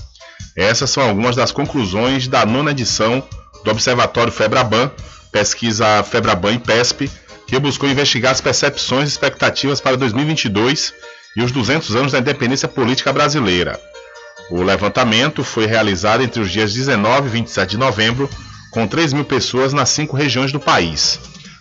Essas são algumas das conclusões da nona edição do Observatório Febraban, pesquisa Febraban e PESP, que buscou investigar as percepções e expectativas para 2022 e os 200 anos da independência política brasileira. O levantamento foi realizado entre os dias 19 e 27 de novembro, com 3 mil pessoas nas cinco regiões do país.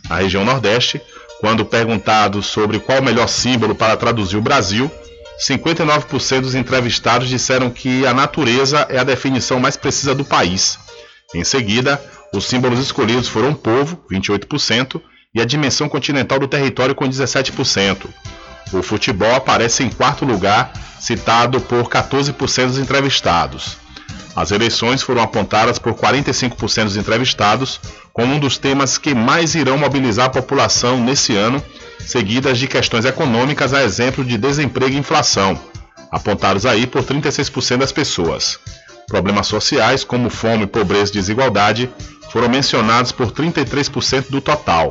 Na região Nordeste, quando perguntado sobre qual o melhor símbolo para traduzir o Brasil, 59% dos entrevistados disseram que a natureza é a definição mais precisa do país. Em seguida, os símbolos escolhidos foram o povo, 28%, e a dimensão continental do território, com 17%. O futebol aparece em quarto lugar, citado por 14% dos entrevistados. As eleições foram apontadas por 45% dos entrevistados como um dos temas que mais irão mobilizar a população nesse ano, seguidas de questões econômicas, a exemplo de desemprego e inflação, apontados aí por 36% das pessoas. Problemas sociais, como fome, pobreza e desigualdade, foram mencionados por 33% do total.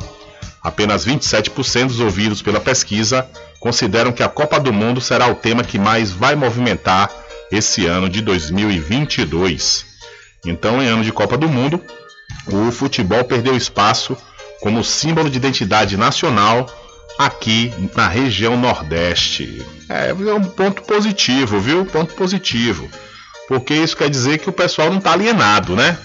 Apenas 27% dos ouvidos pela pesquisa consideram que a Copa do Mundo será o tema que mais vai movimentar esse ano de 2022. Então, em ano de Copa do Mundo, o futebol perdeu espaço como símbolo de identidade nacional aqui na região Nordeste. É, é um ponto positivo, viu? Ponto positivo. Porque isso quer dizer que o pessoal não está alienado, né?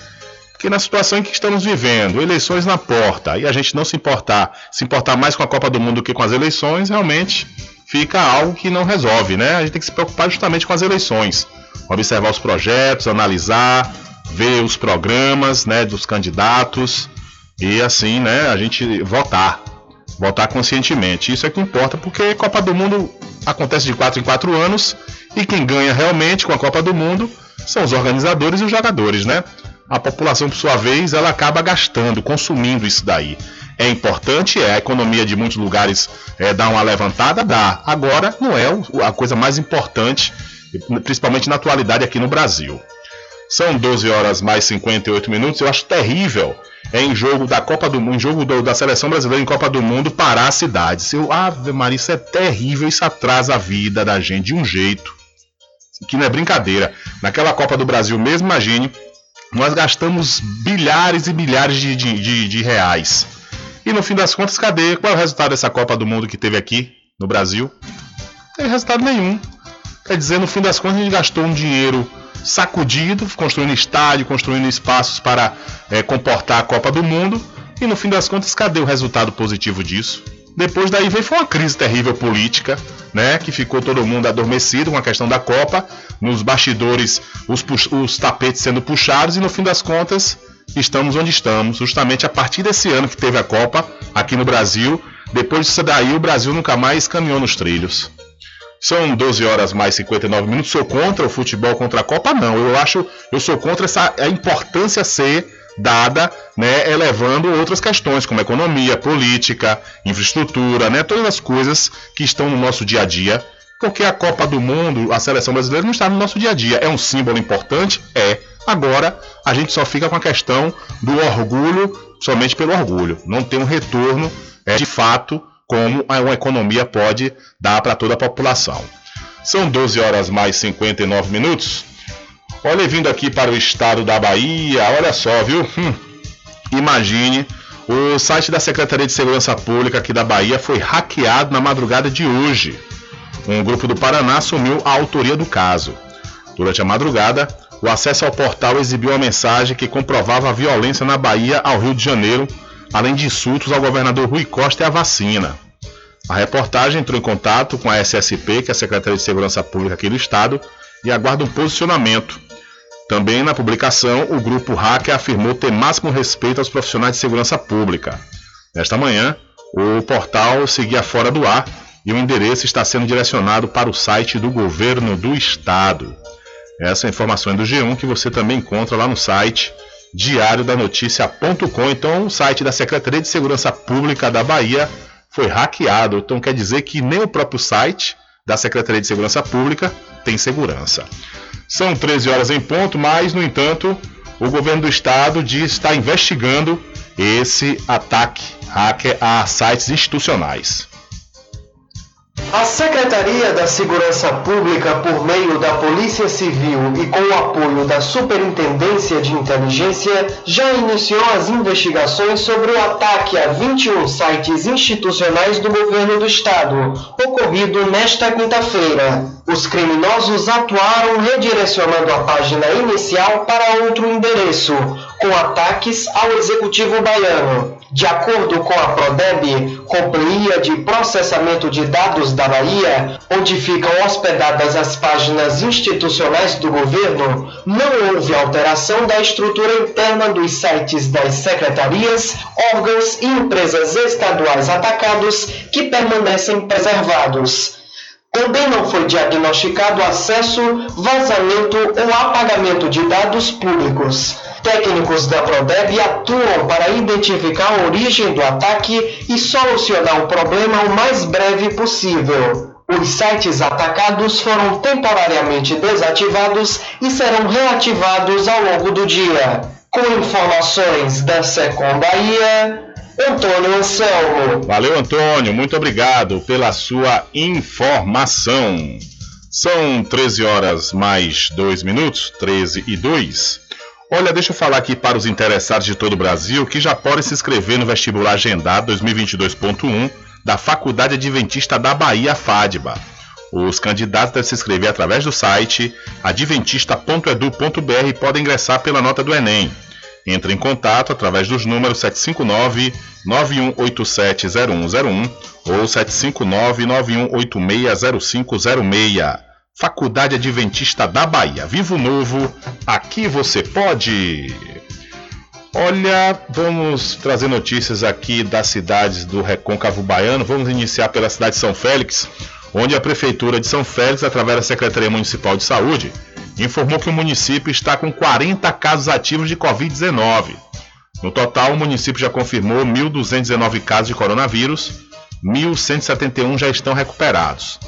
Porque na situação em que estamos vivendo, eleições na porta, e a gente não se importar, se importar mais com a Copa do Mundo do que com as eleições, realmente fica algo que não resolve, né? A gente tem que se preocupar justamente com as eleições. observar os projetos, analisar, ver os programas, né, dos candidatos e assim, né, a gente votar, votar conscientemente. Isso é que importa, porque Copa do Mundo acontece de 4 em 4 anos e quem ganha realmente com a Copa do Mundo são os organizadores e os jogadores, né? A população, por sua vez, ela acaba gastando, consumindo isso daí. É importante, é a economia de muitos lugares é, dá uma levantada, dá. Agora não é a coisa mais importante, principalmente na atualidade aqui no Brasil. São 12 horas mais 58 minutos. Eu acho terrível em jogo da Copa do Mundo, em jogo do, da seleção brasileira em Copa do Mundo, parar a cidade. Eu, Ave Maria, isso é terrível, isso atrasa a vida da gente de um jeito que não é brincadeira. Naquela Copa do Brasil mesmo, imagine, nós gastamos bilhares e bilhares de, de, de, de reais. E no fim das contas, cadê? Qual é o resultado dessa Copa do Mundo que teve aqui no Brasil? Não tem resultado nenhum. Quer dizer, no fim das contas, a gente gastou um dinheiro sacudido, construindo estádio, construindo espaços para é, comportar a Copa do Mundo. E no fim das contas, cadê o resultado positivo disso? Depois daí veio uma crise terrível política, né? Que ficou todo mundo adormecido com a questão da Copa, nos bastidores os, os tapetes sendo puxados e no fim das contas estamos onde estamos, justamente a partir desse ano que teve a Copa aqui no Brasil. Depois disso daí o Brasil nunca mais caminhou nos trilhos. São 12 horas mais 59 minutos. Sou contra o futebol contra a Copa? Não. Eu acho, eu sou contra essa a importância ser dada, né, elevando outras questões como economia, política, infraestrutura, né, todas as coisas que estão no nosso dia a dia. Porque a Copa do Mundo, a seleção brasileira não está no nosso dia a dia. É um símbolo importante? É. Agora, a gente só fica com a questão do orgulho, somente pelo orgulho. Não tem um retorno é, de fato como uma economia pode dar para toda a população. São 12 horas mais 59 minutos. Olha, vindo aqui para o estado da Bahia, olha só, viu? Hum, imagine, o site da Secretaria de Segurança Pública aqui da Bahia foi hackeado na madrugada de hoje. Um grupo do Paraná assumiu a autoria do caso. Durante a madrugada, o acesso ao portal exibiu uma mensagem que comprovava a violência na Bahia ao Rio de Janeiro além de insultos ao governador Rui Costa e à vacina. A reportagem entrou em contato com a SSP, que é a Secretaria de Segurança Pública aqui do Estado, e aguarda um posicionamento. Também na publicação, o grupo hacker afirmou ter máximo respeito aos profissionais de segurança pública. Nesta manhã, o portal seguia fora do ar e o endereço está sendo direcionado para o site do governo do estado. Essa é a informação é do G1 que você também encontra lá no site diariodanoticia.com. Então, o site da Secretaria de Segurança Pública da Bahia foi hackeado. Então, quer dizer que nem o próprio site da Secretaria de Segurança Pública tem segurança. São 13 horas em ponto, mas, no entanto, o governo do estado diz estar investigando esse ataque hacker a sites institucionais. A Secretaria da Segurança Pública, por meio da Polícia Civil e com o apoio da Superintendência de Inteligência, já iniciou as investigações sobre o ataque a 21 sites institucionais do governo do estado, ocorrido nesta quinta-feira. Os criminosos atuaram redirecionando a página inicial para outro endereço, com ataques ao executivo baiano. De acordo com a Prodeb, Companhia de Processamento de Dados da Bahia, onde ficam hospedadas as páginas institucionais do governo, não houve alteração da estrutura interna dos sites das secretarias, órgãos e empresas estaduais atacados que permanecem preservados. Também não foi diagnosticado acesso, vazamento ou apagamento de dados públicos. Técnicos da Prodeb atuam para identificar a origem do ataque e solucionar o problema o mais breve possível. Os sites atacados foram temporariamente desativados e serão reativados ao longo do dia. Com informações da Secom Bahia, Antônio Anselmo. Valeu, Antônio. Muito obrigado pela sua informação. São 13 horas mais 2 minutos, 13 e 2. Olha, deixa eu falar aqui para os interessados de todo o Brasil que já podem se inscrever no vestibular agendado 2022.1 da Faculdade Adventista da Bahia, FADBA. Os candidatos devem se inscrever através do site adventista.edu.br e podem ingressar pela nota do Enem. Entre em contato através dos números 759 91870101 ou 759 91860506. Faculdade Adventista da Bahia. Vivo Novo, aqui você pode. Olha, vamos trazer notícias aqui das cidades do Recôncavo Baiano. Vamos iniciar pela cidade de São Félix, onde a Prefeitura de São Félix, através da Secretaria Municipal de Saúde, informou que o município está com 40 casos ativos de Covid-19. No total, o município já confirmou 1.219 casos de coronavírus, 1.171 já estão recuperados.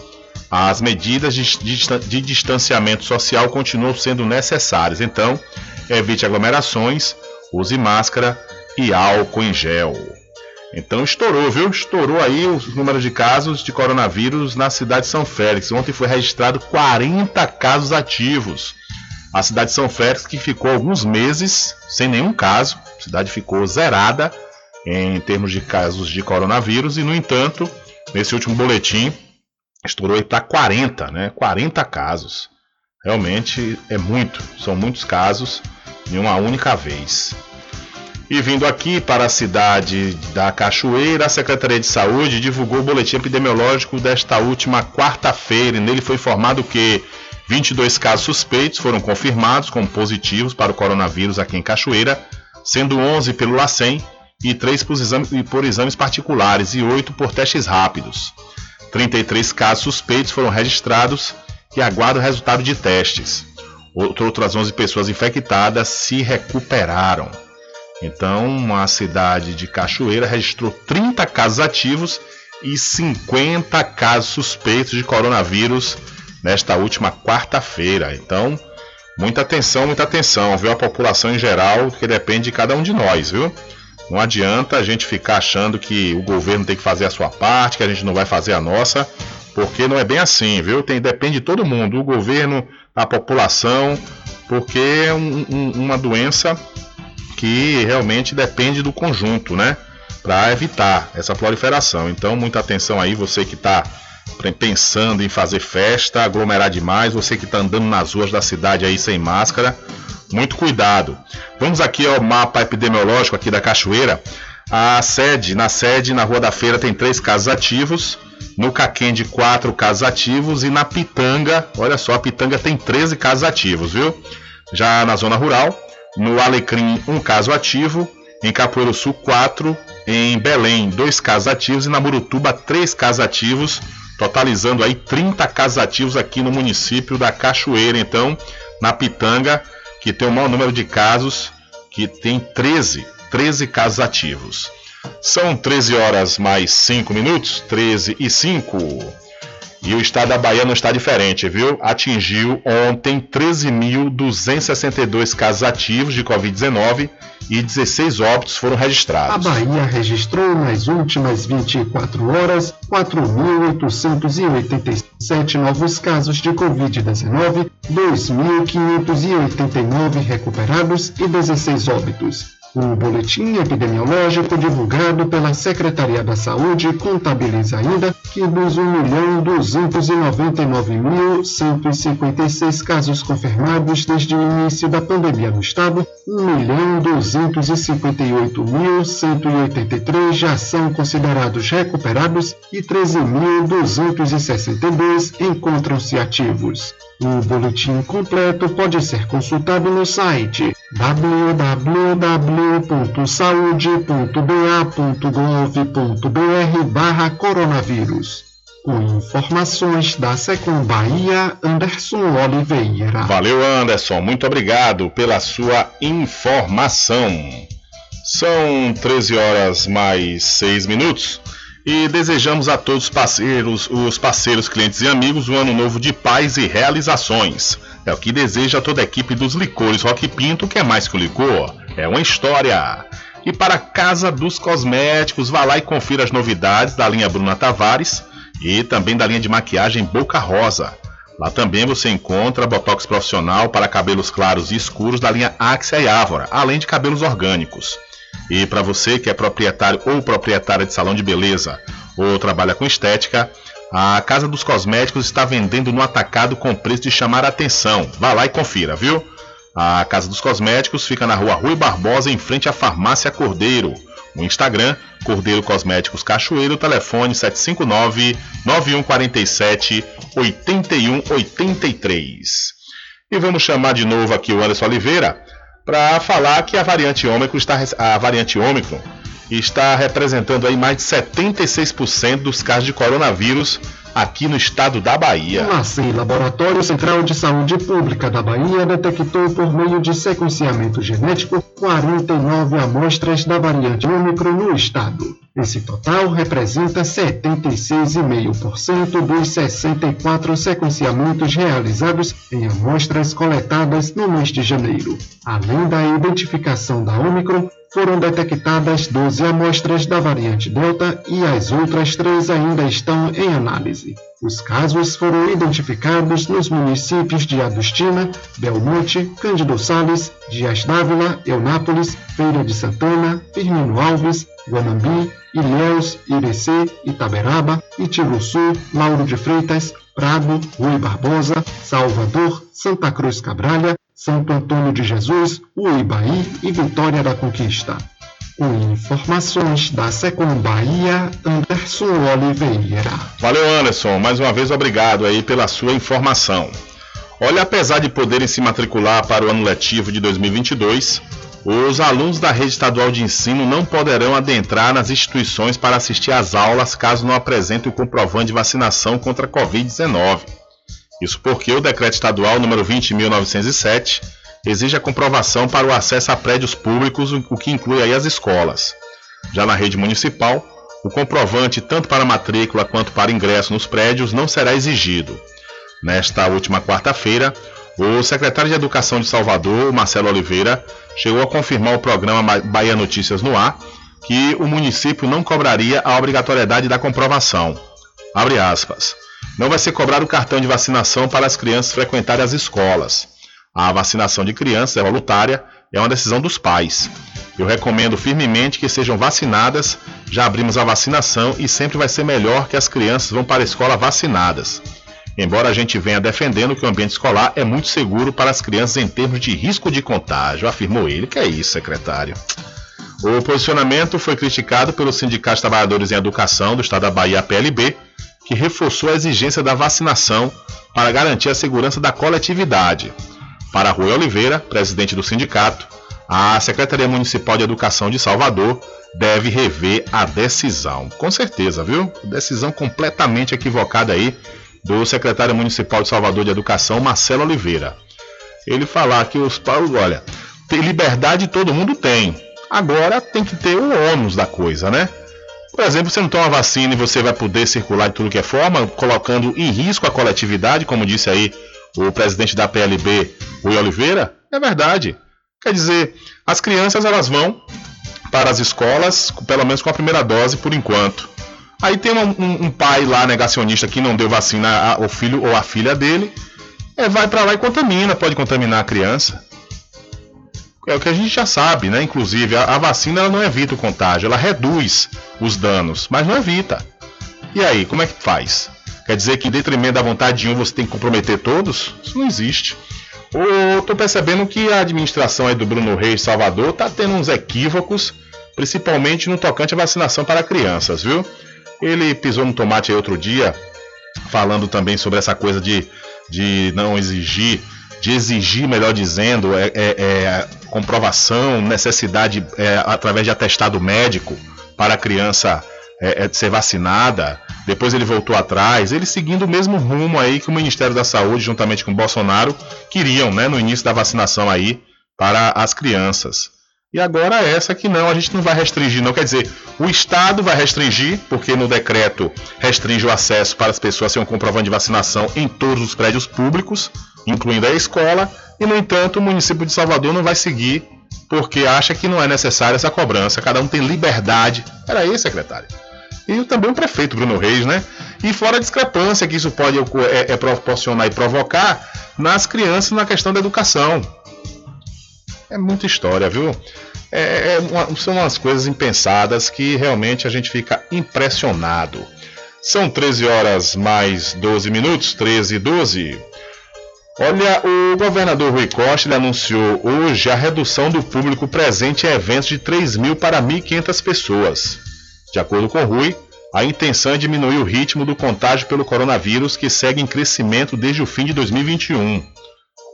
As medidas de, distanciamento social continuam sendo necessárias, então evite aglomerações, use máscara e álcool em gel. Então estourou, viu? Estourou aí os números de casos de coronavírus na cidade de São Félix. Ontem foi registrado 40 casos ativos. A cidade de São Félix que ficou alguns meses sem nenhum caso, a cidade ficou zerada em termos de casos de coronavírus e no entanto, nesse último boletim estourou para 40, né? 40 casos. Realmente é muito, são muitos casos em uma única vez. E vindo aqui para a cidade da Cachoeira, a Secretaria de Saúde divulgou o boletim epidemiológico desta última quarta-feira. Nele foi informado que 22 casos suspeitos foram confirmados como positivos para o coronavírus aqui em Cachoeira, sendo 11 pelo LACEN e 3 por exames, por exames particulares e 8 por testes rápidos. 33 casos suspeitos foram registrados e aguardam o resultado de testes. Outras 11 pessoas infectadas se recuperaram. Então, a cidade de Cachoeira registrou 30 casos ativos e 50 casos suspeitos de coronavírus nesta última quarta-feira. Então, muita atenção, muita atenção, viu? A população em geral, que depende de cada um de nós, viu? Não adianta a gente ficar achando que o governo tem que fazer a sua parte, que a gente não vai fazer a nossa, porque não é bem assim, viu? Tem, depende de todo mundo, o governo, a população, porque é um, um, uma doença que realmente depende do conjunto, né? Para evitar essa proliferação. Então, muita atenção aí, você que está pensando em fazer festa, aglomerar demais, você que está andando nas ruas da cidade aí sem máscara, muito cuidado. Vamos aqui ao mapa epidemiológico aqui da Cachoeira. A sede, na sede, na Rua da Feira, tem três casos ativos. No Caquende, quatro casos ativos. E na Pitanga, olha só, a Pitanga tem 13 casos ativos, viu? Já na zona rural, no Alecrim, um caso ativo. Em Capoeiro Sul, quatro. Em Belém, dois casos ativos. E na Murutuba, três casos ativos. Totalizando aí 30 casos ativos aqui no município da Cachoeira. Então, na Pitanga, que tem o maior número de casos, que tem 13, 13 casos ativos. São 13 horas mais 5 minutos, 13 e 5. E o estado da Bahia não está diferente, viu? Atingiu ontem 13.262 casos ativos de Covid-19 e 16 óbitos foram registrados. A Bahia registrou nas últimas 24 horas 4.887 novos casos de Covid-19, 2.589 recuperados e 16 óbitos. O boletim epidemiológico divulgado pela Secretaria da Saúde contabiliza ainda que dos 1.299.156 casos confirmados desde o início da pandemia no estado, 1.258.183 já são considerados recuperados e 13.262 encontram-se ativos. O boletim completo pode ser consultado no site www.saude.ba.gov.br barra coronavírus. Com informações da Secom Bahia, Anderson Oliveira. Valeu, Anderson. Muito obrigado pela sua informação. São 13 horas mais 6 minutos e desejamos a todos os parceiros, os parceiros, clientes e amigos um ano novo de paz e realizações. É o que deseja toda a equipe dos licores Rock Pinto, que é mais que o licor, é uma história. E para a Casa dos Cosméticos, vá lá e confira as novidades da linha Bruna Tavares e também da linha de maquiagem Boca Rosa. Lá também você encontra botox profissional para cabelos claros e escuros da linha Axia e Ávora, além de cabelos orgânicos. E para você que é proprietário ou proprietária de salão de beleza ou trabalha com estética, a Casa dos Cosméticos está vendendo no atacado com preço de chamar a atenção. Vá lá e confira, viu? A Casa dos Cosméticos fica na rua Rui Barbosa, em frente à Farmácia Cordeiro. No Instagram, Cordeiro Cosméticos Cachoeiro, telefone 759 9147 8183. E vamos chamar de novo aqui o Anderson Oliveira para falar que a variante Ômicron está a variante Ômicron está representando aí mais de 76% dos casos de coronavírus aqui no estado da Bahia. O assim, Laboratório Central de Saúde Pública da Bahia detectou por meio de sequenciamento genético 49 amostras da variante Ômicron no estado. Esse total representa 76,5% dos 64 sequenciamentos realizados em amostras coletadas no mês de janeiro. Além da identificação da Omicron, foram detectadas 12 amostras da variante Delta e as outras três ainda estão em análise. Os casos foram identificados nos municípios de Agostina, Belmonte, Cândido Sales, Dias Dávila, Eunápolis, Feira de Santana, Firmino Alves, Guanambi, Ilhéus, Irecê, Itaberaba, Itiruçu, Lauro de Freitas, Prado, Rui Barbosa, Salvador, Santa Cruz Cabralha, Santo Antônio de Jesus, Uibaí e Vitória da Conquista. Com informações da Secom Bahia, Anderson Oliveira. Valeu, Anderson. Mais uma vez, obrigado aí pela sua informação. Olha, apesar de poderem se matricular para o ano letivo de 2022, os alunos da rede estadual de ensino não poderão adentrar nas instituições para assistir às aulas caso não apresentem o comprovante de vacinação contra a Covid-19. Isso porque o decreto estadual número 20.907 exige a comprovação para o acesso a prédios públicos, o que inclui aí as escolas. Já na rede municipal, o comprovante tanto para matrícula quanto para ingresso nos prédios não será exigido. Nesta última quarta-feira, o secretário de Educação de Salvador, Marcelo Oliveira, chegou a confirmar ao programa Bahia Notícias no Ar que o município não cobraria a obrigatoriedade da comprovação. Abre aspas. Não vai ser cobrado o cartão de vacinação para as crianças frequentarem as escolas. A vacinação de crianças é voluntária, é uma decisão dos pais. Eu recomendo firmemente que sejam vacinadas. Já abrimos a vacinação e sempre vai ser melhor que as crianças vão para a escola vacinadas embora a gente venha defendendo que o ambiente escolar é muito seguro para as crianças em termos de risco de contágio, afirmou ele. Que é isso, secretário? O posicionamento foi criticado pelo Sindicato de Trabalhadores em Educação do Estado da Bahia, PLB, que reforçou a exigência da vacinação para garantir a segurança da coletividade. Para Rui Oliveira, presidente do sindicato, a Secretaria Municipal de Educação de Salvador deve rever a decisão. Com certeza, viu? Decisão completamente equivocada aí do secretário municipal de Salvador de Educação, Marcelo Oliveira. Ele falar que os paulos, olha, liberdade todo mundo tem. Agora tem que ter o ônus da coisa, né? Por exemplo, você não toma vacina e você vai poder circular de tudo que é forma, colocando em risco a coletividade, como disse aí o presidente da PLB, Rui Oliveira? É verdade. Quer dizer, as crianças elas vão para as escolas, pelo menos com a primeira dose por enquanto. Aí tem um, um, um pai lá negacionista que não deu vacina ao filho ou à filha dele, é, vai para lá e contamina, pode contaminar a criança. É o que a gente já sabe, né? Inclusive, a, a vacina não evita o contágio, ela reduz os danos, mas não evita. E aí, como é que faz? Quer dizer que em detrimento da vontade de um você tem que comprometer todos? Isso não existe. Ou tô percebendo que a administração aí do Bruno Reis Salvador tá tendo uns equívocos, principalmente no tocante à vacinação para crianças, viu? Ele pisou no tomate aí outro dia, falando também sobre essa coisa de, de não exigir, de exigir, melhor dizendo, é, é, é comprovação, necessidade é, através de atestado médico para a criança é, é, ser vacinada. Depois ele voltou atrás, ele seguindo o mesmo rumo aí que o Ministério da Saúde, juntamente com o Bolsonaro, queriam, né, no início da vacinação aí para as crianças. E agora essa que não, a gente não vai restringir, não. Quer dizer, o Estado vai restringir, porque no decreto restringe o acesso para as pessoas sem um comprovante de vacinação em todos os prédios públicos, incluindo a escola, e no entanto o município de Salvador não vai seguir, porque acha que não é necessária essa cobrança, cada um tem liberdade. Era aí, secretário. E também o prefeito Bruno Reis, né? E fora a discrepância que isso pode é, é proporcionar e provocar nas crianças na questão da educação. É muita história, viu? É, é uma, são umas coisas impensadas que realmente a gente fica impressionado. São 13 horas mais 12 minutos, 13 e 12. Olha, o governador Rui Costa anunciou hoje a redução do público presente em eventos de 3 mil para 1.500 pessoas. De acordo com Rui, a intenção é diminuir o ritmo do contágio pelo coronavírus, que segue em crescimento desde o fim de 2021.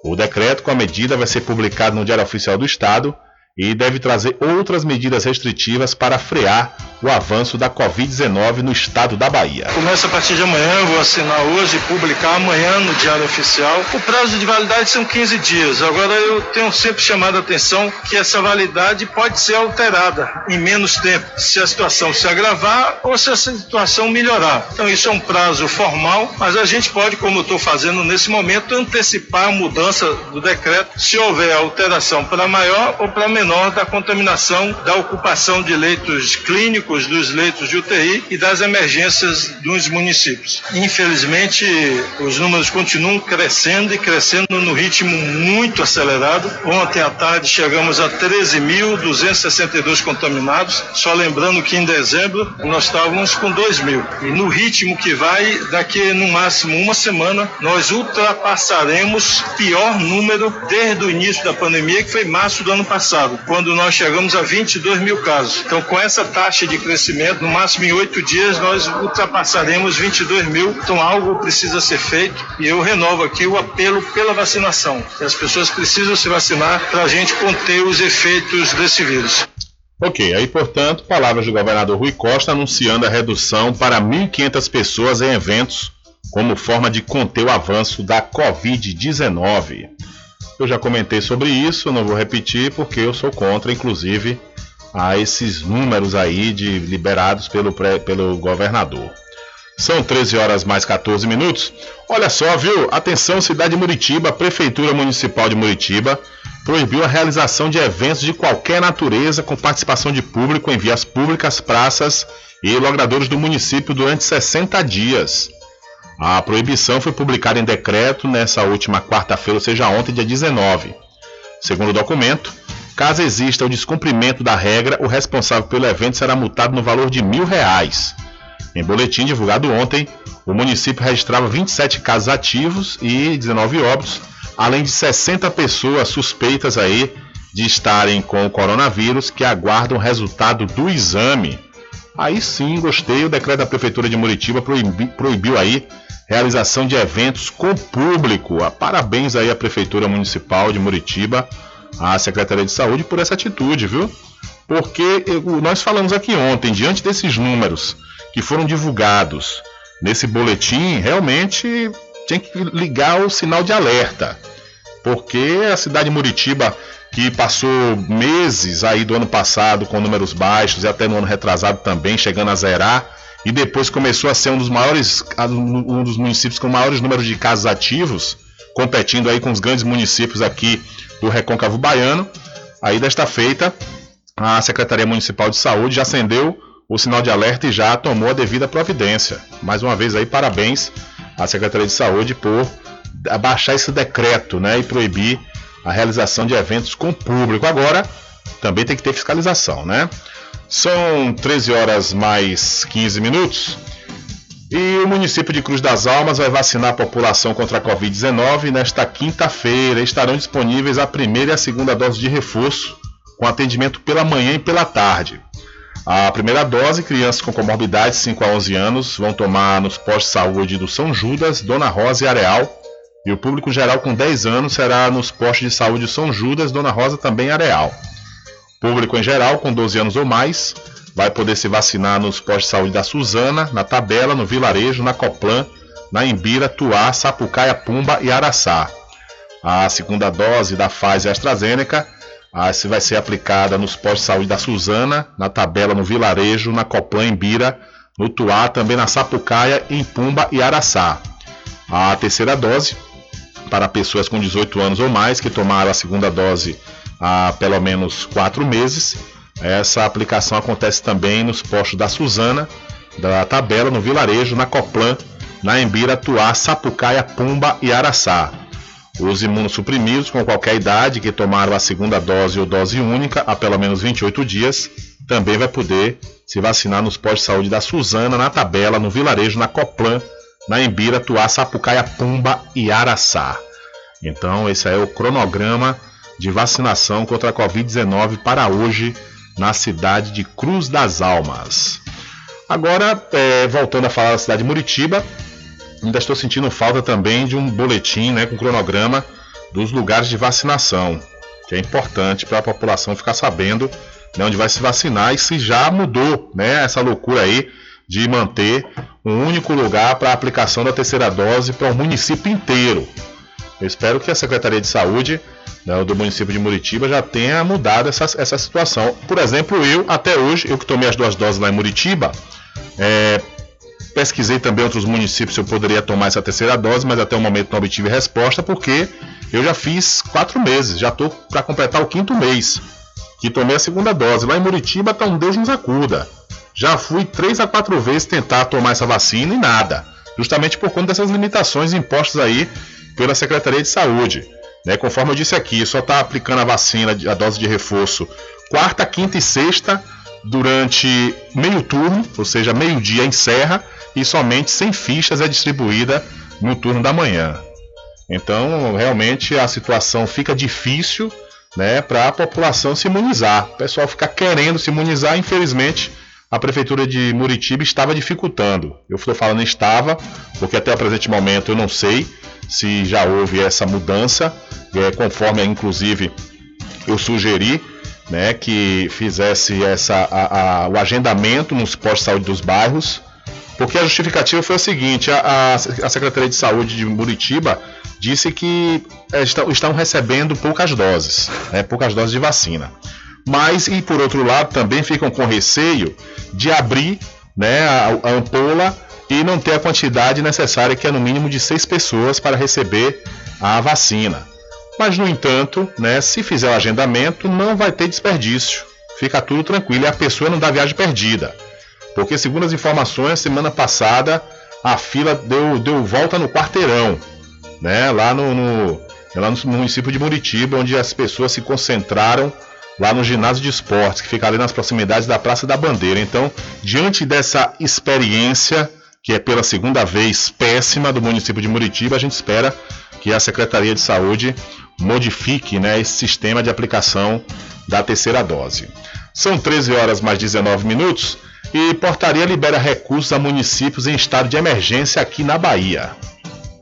O decreto com a medida vai ser publicado no Diário Oficial do Estado e deve trazer outras medidas restritivas para frear o avanço da Covid-19 no estado da Bahia. Começa a partir de amanhã, vou assinar hoje e publicar amanhã no Diário Oficial. O prazo de validade são 15 dias. Agora eu tenho sempre chamado a atenção que essa validade pode ser alterada em menos tempo, se a situação se agravar ou se a situação melhorar. Então isso é um prazo formal, mas a gente pode, como eu estou fazendo nesse momento, antecipar a mudança do decreto se houver alteração para maior ou para menor da contaminação, da ocupação de leitos clínicos, dos leitos de UTI e das emergências dos municípios. Infelizmente, os números continuam crescendo e crescendo no ritmo muito acelerado. Ontem à tarde chegamos a 13.262 contaminados, só lembrando que em dezembro nós estávamos com 2 mil. E no ritmo que vai, daqui no máximo uma semana, nós ultrapassaremos pior número desde o início da pandemia, que foi março do ano passado quando nós chegamos a 22 mil casos. Então, com essa taxa de crescimento, no máximo em oito dias, nós ultrapassaremos 22 mil. Então, algo precisa ser feito e eu renovo aqui o apelo pela vacinação. As pessoas precisam se vacinar para a gente conter os efeitos desse vírus. Ok, aí portanto, palavras do governador Rui Costa anunciando a redução para 1.500 pessoas em eventos como forma de conter o avanço da Covid-19. Eu já comentei sobre isso, não vou repetir porque eu sou contra, inclusive, a esses números aí de liberados pelo, pelo governador. São 13 horas mais 14 minutos. Olha só, viu? Atenção, cidade de Muritiba, Prefeitura Municipal de Muritiba proibiu a realização de eventos de qualquer natureza com participação de público em vias públicas, praças e logradouros do município durante 60 dias. A proibição foi publicada em decreto nessa última quarta-feira, ou seja, ontem, dia 19. Segundo o documento, caso exista o descumprimento da regra, o responsável pelo evento será multado no valor de mil reais. Em boletim divulgado ontem, o município registrava 27 casos ativos e 19 óbitos, além de 60 pessoas suspeitas aí de estarem com o coronavírus que aguardam o resultado do exame. Aí sim, gostei, o decreto da Prefeitura de Muritiba proibiu, proibiu aí realização de eventos com público. Ah, parabéns aí à Prefeitura Municipal de Muritiba, à Secretaria de Saúde por essa atitude, viu? Porque nós falamos aqui ontem, diante desses números que foram divulgados nesse boletim, realmente tem que ligar o sinal de alerta. Porque a cidade de Muritiba, que passou meses aí do ano passado com números baixos e até no ano retrasado também, chegando a zerar, e depois começou a ser um dos maiores, um dos municípios com maiores números de casos ativos, competindo aí com os grandes municípios aqui do Recôncavo Baiano. Aí desta feita, a Secretaria Municipal de Saúde já acendeu o sinal de alerta e já tomou a devida providência. Mais uma vez aí parabéns à Secretaria de Saúde por abaixar esse decreto, né, e proibir a realização de eventos com público. Agora também tem que ter fiscalização, né? São 13 horas mais 15 minutos. E o município de Cruz das Almas vai vacinar a população contra a Covid-19 nesta quinta-feira. Estarão disponíveis a primeira e a segunda dose de reforço, com atendimento pela manhã e pela tarde. A primeira dose, crianças com comorbidades 5 a 11 anos vão tomar nos postos de saúde do São Judas, Dona Rosa e Areal. E o público geral com 10 anos será nos postos de saúde São Judas, Dona Rosa também Areal. Público em geral, com 12 anos ou mais, vai poder se vacinar nos postos de saúde da Suzana, na Tabela, no Vilarejo, na Coplan, na Imbira, Tuá, Sapucaia, Pumba e Araçá. A segunda dose da fase AstraZeneca se vai ser aplicada nos postos de saúde da Suzana, na Tabela, no Vilarejo, na Coplan, Imbira, no Tuá, também na Sapucaia, em Pumba e Araçá. A terceira dose para pessoas com 18 anos ou mais que tomaram a segunda dose há pelo menos quatro meses. Essa aplicação acontece também nos postos da Suzana, da Tabela, no Vilarejo, na Coplan, na Embira, Tuá, Sapucaia, Pumba e Araçá. Os imunossuprimidos com qualquer idade que tomaram a segunda dose ou dose única há pelo menos 28 dias também vai poder se vacinar nos postos de saúde da Suzana, na Tabela, no Vilarejo, na Coplan, na Embira, Tuá, Sapucaia, Pumba e Araçá. Então, esse é o cronograma de vacinação contra a Covid-19 para hoje na cidade de Cruz das Almas. Agora, é, voltando a falar da cidade de Muritiba, ainda estou sentindo falta também de um boletim né, com cronograma dos lugares de vacinação, que é importante para a população ficar sabendo né, onde vai se vacinar e se já mudou né, essa loucura aí de manter um único lugar para a aplicação da terceira dose para o município inteiro. Eu espero que a Secretaria de Saúde né, do município de Muritiba já tenha mudado essa, essa situação. Por exemplo, eu, até hoje, eu que tomei as duas doses lá em Muritiba, é, pesquisei também outros municípios se eu poderia tomar essa terceira dose, mas até o momento não obtive resposta, porque eu já fiz quatro meses, já estou para completar o quinto mês que tomei a segunda dose. Lá em Muritiba está um Deus nos acuda. Já fui três a quatro vezes tentar tomar essa vacina e nada. Justamente por conta dessas limitações impostas aí pela Secretaria de Saúde. Né? Conforme eu disse aqui, só está aplicando a vacina, a dose de reforço, quarta, quinta e sexta, durante meio turno, ou seja, meio-dia encerra, e somente 100 fichas é distribuída no turno da manhã. Então, realmente a situação fica difícil né, para a população se imunizar. O pessoal fica querendo se imunizar, infelizmente a prefeitura de Muritiba estava dificultando. Eu estou falando estava, porque até o presente momento eu não sei se já houve essa mudança, é, conforme inclusive eu sugeri né, que fizesse essa, a, a, o agendamento nos postos de saúde dos bairros, porque a justificativa foi a seguinte: a, a Secretaria de Saúde de Muritiba disse que é, estão, recebendo poucas doses, né, poucas doses de vacina. Mas, e por outro lado, também ficam com receio de abrir né, a, a ampola e não ter a quantidade necessária, que é no mínimo de seis pessoas, para receber a vacina. Mas, no entanto, né, se fizer o agendamento, não vai ter desperdício. Fica tudo tranquilo e a pessoa não dá viagem perdida. Porque, segundo as informações, semana passada a fila deu, deu volta no quarteirão, né, lá, no, no, lá no município de Muritiba, onde as pessoas se concentraram lá no ginásio de esportes, que fica ali nas proximidades da Praça da Bandeira. Então, diante dessa experiência, que é pela segunda vez péssima do município de Muritiba, a gente espera que a Secretaria de Saúde modifique né, esse sistema de aplicação da terceira dose. São 13 horas mais 19 minutos e portaria libera recursos a municípios em estado de emergência aqui na Bahia.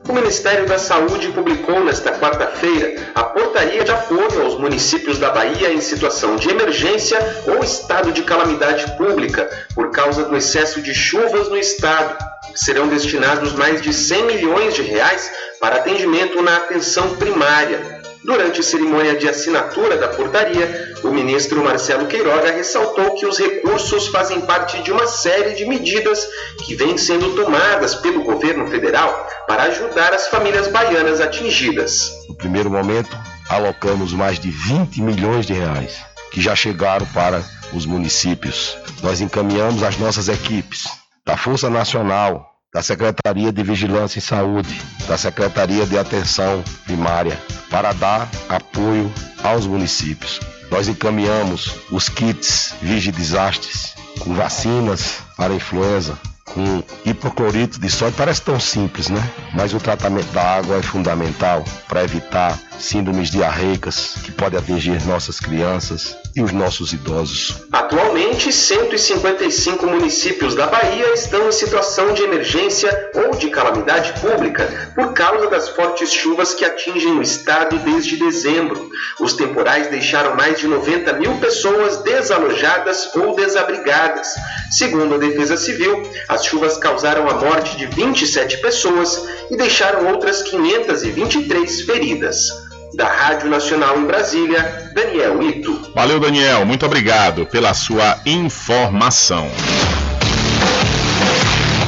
O Ministério da Saúde publicou nesta quarta-feira a portaria de apoio aos municípios da Bahia em situação de emergência ou estado de calamidade pública por causa do excesso de chuvas no estado. Serão destinados mais de 100 milhões de reais para atendimento na atenção primária. Durante a cerimônia de assinatura da portaria, o ministro Marcelo Queiroga ressaltou que os recursos fazem parte de uma série de medidas que vêm sendo tomadas pelo governo federal para ajudar as famílias baianas atingidas. No primeiro momento, alocamos mais de 20 milhões de reais que já chegaram para os municípios. Nós encaminhamos as nossas equipes da Força Nacional, da Secretaria de Vigilância em Saúde, da Secretaria de Atenção Primária, para dar apoio aos municípios. Nós encaminhamos os kits Vigidesastres com vacinas para influenza, com hipoclorito de sódio. Parece tão simples, né? Mas o tratamento da água é fundamental para evitar síndromes diarreicas que podem atingir nossas crianças e os nossos idosos. Atualmente, 155 municípios da Bahia estão em situação de emergência ou de calamidade pública por causa das fortes chuvas que atingem o estado desde dezembro. Os temporais deixaram mais de 90 mil pessoas desalojadas ou desabrigadas. Segundo a Defesa Civil, as chuvas causaram a morte de 27 pessoas e deixaram outras 523 feridas. Da Rádio Nacional em Brasília, Daniel Ito. Valeu, Daniel. Muito obrigado pela sua informação.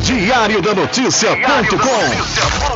Diário da Notícia.com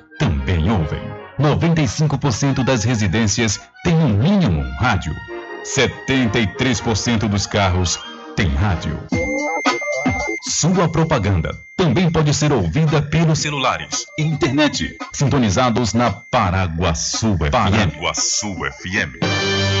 também ouvem. 95% das residências têm no mínimo um rádio. 73% dos carros têm rádio. Sua propaganda também pode ser ouvida pelos celulares e internet, sintonizados na Paraguaçu FM. Paraguaçu FM.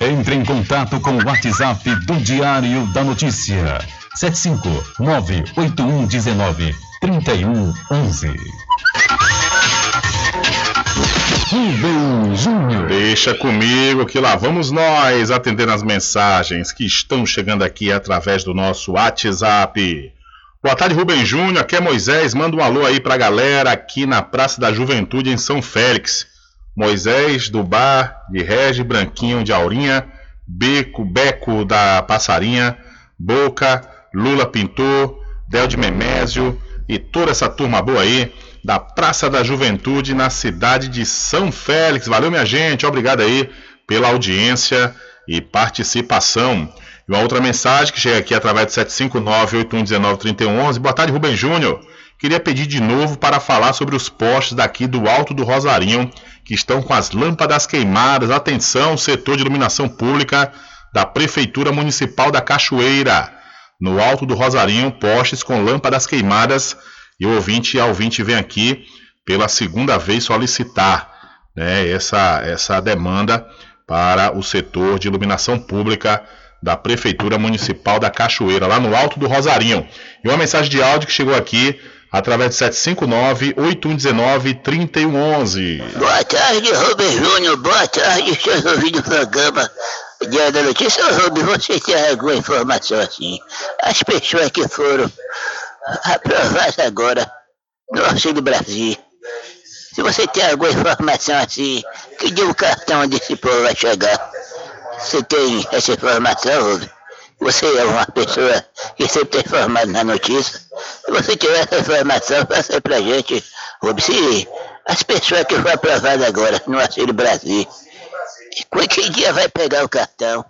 Entre em contato com o WhatsApp do Diário da Notícia. 759-8119-3111. Rubem Júnior. Deixa comigo que lá vamos nós atendendo as mensagens que estão chegando aqui através do nosso WhatsApp. Boa tarde, Rubem Júnior. Aqui é Moisés. Manda um alô aí pra galera aqui na Praça da Juventude em São Félix. Moisés do Bar de Regi, Branquinho de Aurinha, Beco, Beco da Passarinha, Boca, Lula Pintor, Del de Memésio e toda essa turma boa aí da Praça da Juventude na cidade de São Félix. Valeu, minha gente, obrigado aí pela audiência e participação. E uma outra mensagem que chega aqui através de 759-8119-3111. Boa tarde, Rubem Júnior. Queria pedir de novo para falar sobre os postes daqui do Alto do Rosarinho que estão com as lâmpadas queimadas. Atenção, setor de iluminação pública da Prefeitura Municipal da Cachoeira. No alto do Rosarinho, postes com lâmpadas queimadas. E o ouvinte e a ouvinte vem aqui pela segunda vez solicitar né, essa, essa demanda para o setor de iluminação pública da Prefeitura Municipal da Cachoeira, lá no alto do Rosarinho. E uma mensagem de áudio que chegou aqui através de 759-8119-3111. Boa tarde, Rubem Júnior. Boa tarde, seus ouvidos do programa Dia da Notícia. Rubem, você tem alguma informação assim? As pessoas que foram aprovadas agora do Auxílio Brasil. Se você tem alguma informação assim, que dia o cartão desse povo vai chegar? Você tem essa informação, Rubens? Você é uma pessoa que sempre está informado na notícia. Se você tiver essa informação, passa pra gente, Rubens. Se as pessoas que foram aprovadas agora no Auxílio Brasil, que dia vai pegar o cartão?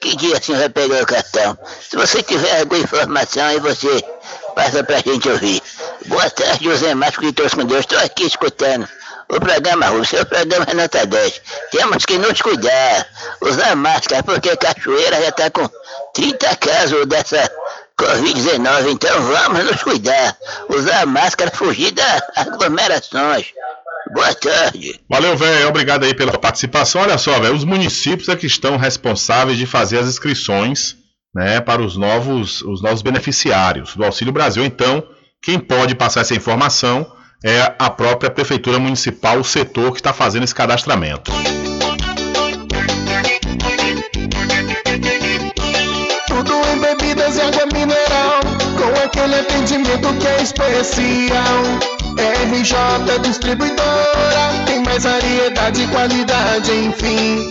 Que dia assim vai pegar o cartão? Se você tiver alguma informação, aí você passa pra gente ouvir. Boa tarde, José Márcio de Deus com Deus. Estou aqui escutando o programa o seu programa é nota 10. Temos que nos cuidar, usar máscara, porque Cachoeira já está com 30 casos dessa Covid-19. Então vamos nos cuidar, usar máscara, fugir das aglomerações. Boa tarde. Valeu, velho. Obrigado aí pela participação. Olha só, velho, os municípios é que estão responsáveis de fazer as inscrições né, para os novos, os novos beneficiários do Auxílio Brasil. Então, quem pode passar essa informação é a própria Prefeitura Municipal, o setor que está fazendo esse cadastramento. Tudo em bebidas e água mineral, com aquele atendimento que é especial. RJ Distribuidora, tem mais variedade e qualidade, enfim.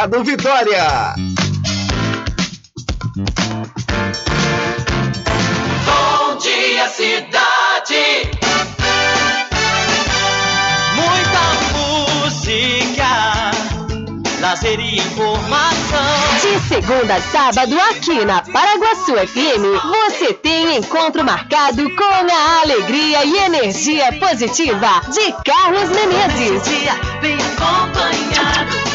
Vitória. Bom dia, cidade. Muita música, lazer e informação. De segunda a sábado, aqui na Paraguaçu FM, você tem encontro marcado com a alegria e energia positiva de Carlos Menezes. Bem acompanhado.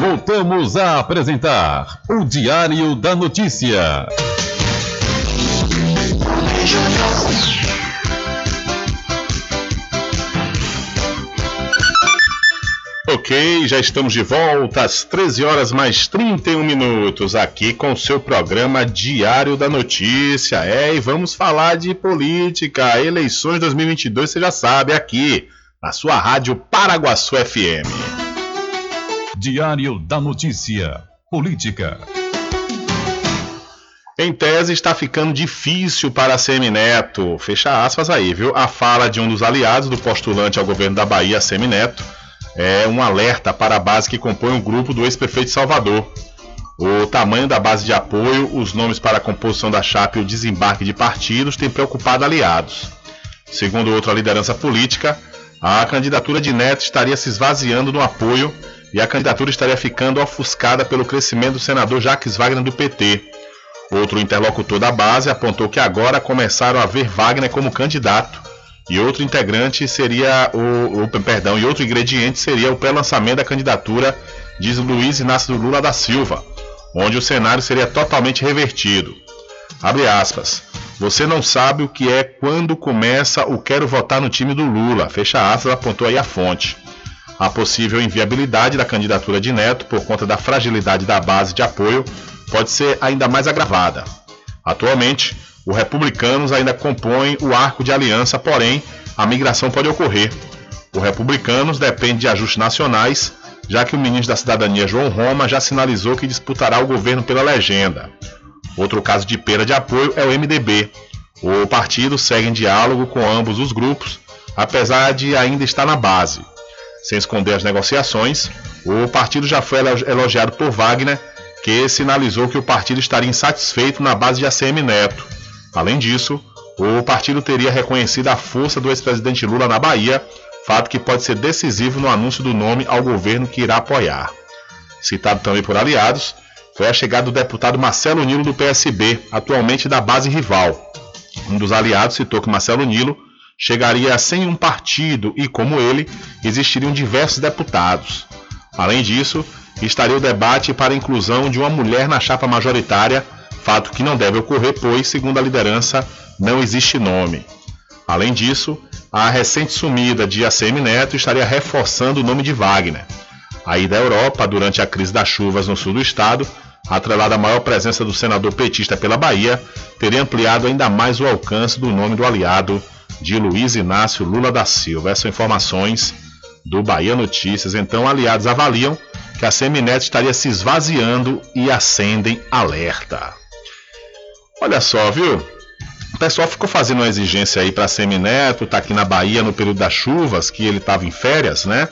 Voltamos a apresentar o Diário da Notícia. Ok, já estamos de volta às 13 horas mais 31 minutos aqui com o seu programa Diário da Notícia. É, e vamos falar de política, eleições 2022, você já sabe, aqui na sua rádio Paraguaçu FM. Diário da Notícia. Política. Em tese, está ficando difícil para a Semineto. Fecha aspas aí, viu? A fala de um dos aliados do postulante ao governo da Bahia, Semineto, é um alerta para a base que compõe o grupo do ex-prefeito de Salvador. O tamanho da base de apoio, os nomes para a composição da chapa e o desembarque de partidos têm preocupado aliados. Segundo outra liderança política, a candidatura de Neto estaria se esvaziando no apoio e a candidatura estaria ficando ofuscada pelo crescimento do senador Jacques Wagner do PT. Outro interlocutor da base apontou que agora começaram a ver Wagner como candidato e outro integrante seria o, o perdão, e outro ingrediente seria o pré-lançamento da candidatura de Luiz Inácio Lula da Silva, onde o cenário seria totalmente revertido. Abre aspas. Você não sabe o que é quando começa o quero votar no time do Lula. Fecha aspas, apontou aí a fonte. A possível inviabilidade da candidatura de Neto por conta da fragilidade da base de apoio pode ser ainda mais agravada. Atualmente, os republicanos ainda compõem o arco de aliança, porém, a migração pode ocorrer. Os republicanos dependem de ajustes nacionais, já que o ministro da Cidadania, João Roma, já sinalizou que disputará o governo pela legenda. Outro caso de perda de apoio é o MDB. O partido segue em diálogo com ambos os grupos, apesar de ainda estar na base. Sem esconder as negociações, o partido já foi elogiado por Wagner, que sinalizou que o partido estaria insatisfeito na base de ACM Neto. Além disso, o partido teria reconhecido a força do ex-presidente Lula na Bahia, fato que pode ser decisivo no anúncio do nome ao governo que irá apoiar. Citado também por aliados, foi a chegada do deputado Marcelo Nilo do PSB, atualmente da base rival. Um dos aliados citou que Marcelo Nilo chegaria sem um partido e, como ele, existiriam diversos deputados. Além disso, estaria o debate para a inclusão de uma mulher na chapa majoritária, fato que não deve ocorrer, pois, segundo a liderança, não existe nome. Além disso, a recente sumida de ACM Neto estaria reforçando o nome de Wagner. A ida à Europa durante a crise das chuvas no sul do estado, atrelada à maior presença do senador petista pela Bahia, teria ampliado ainda mais o alcance do nome do aliado de Luiz Inácio Lula da Silva. Essas são informações do Bahia Notícias. Então, aliados avaliam que a Semineto estaria se esvaziando e acendem alerta. Olha só, viu? O pessoal ficou fazendo uma exigência aí para Semineto, tá aqui na Bahia no período das chuvas, que ele estava em férias, né?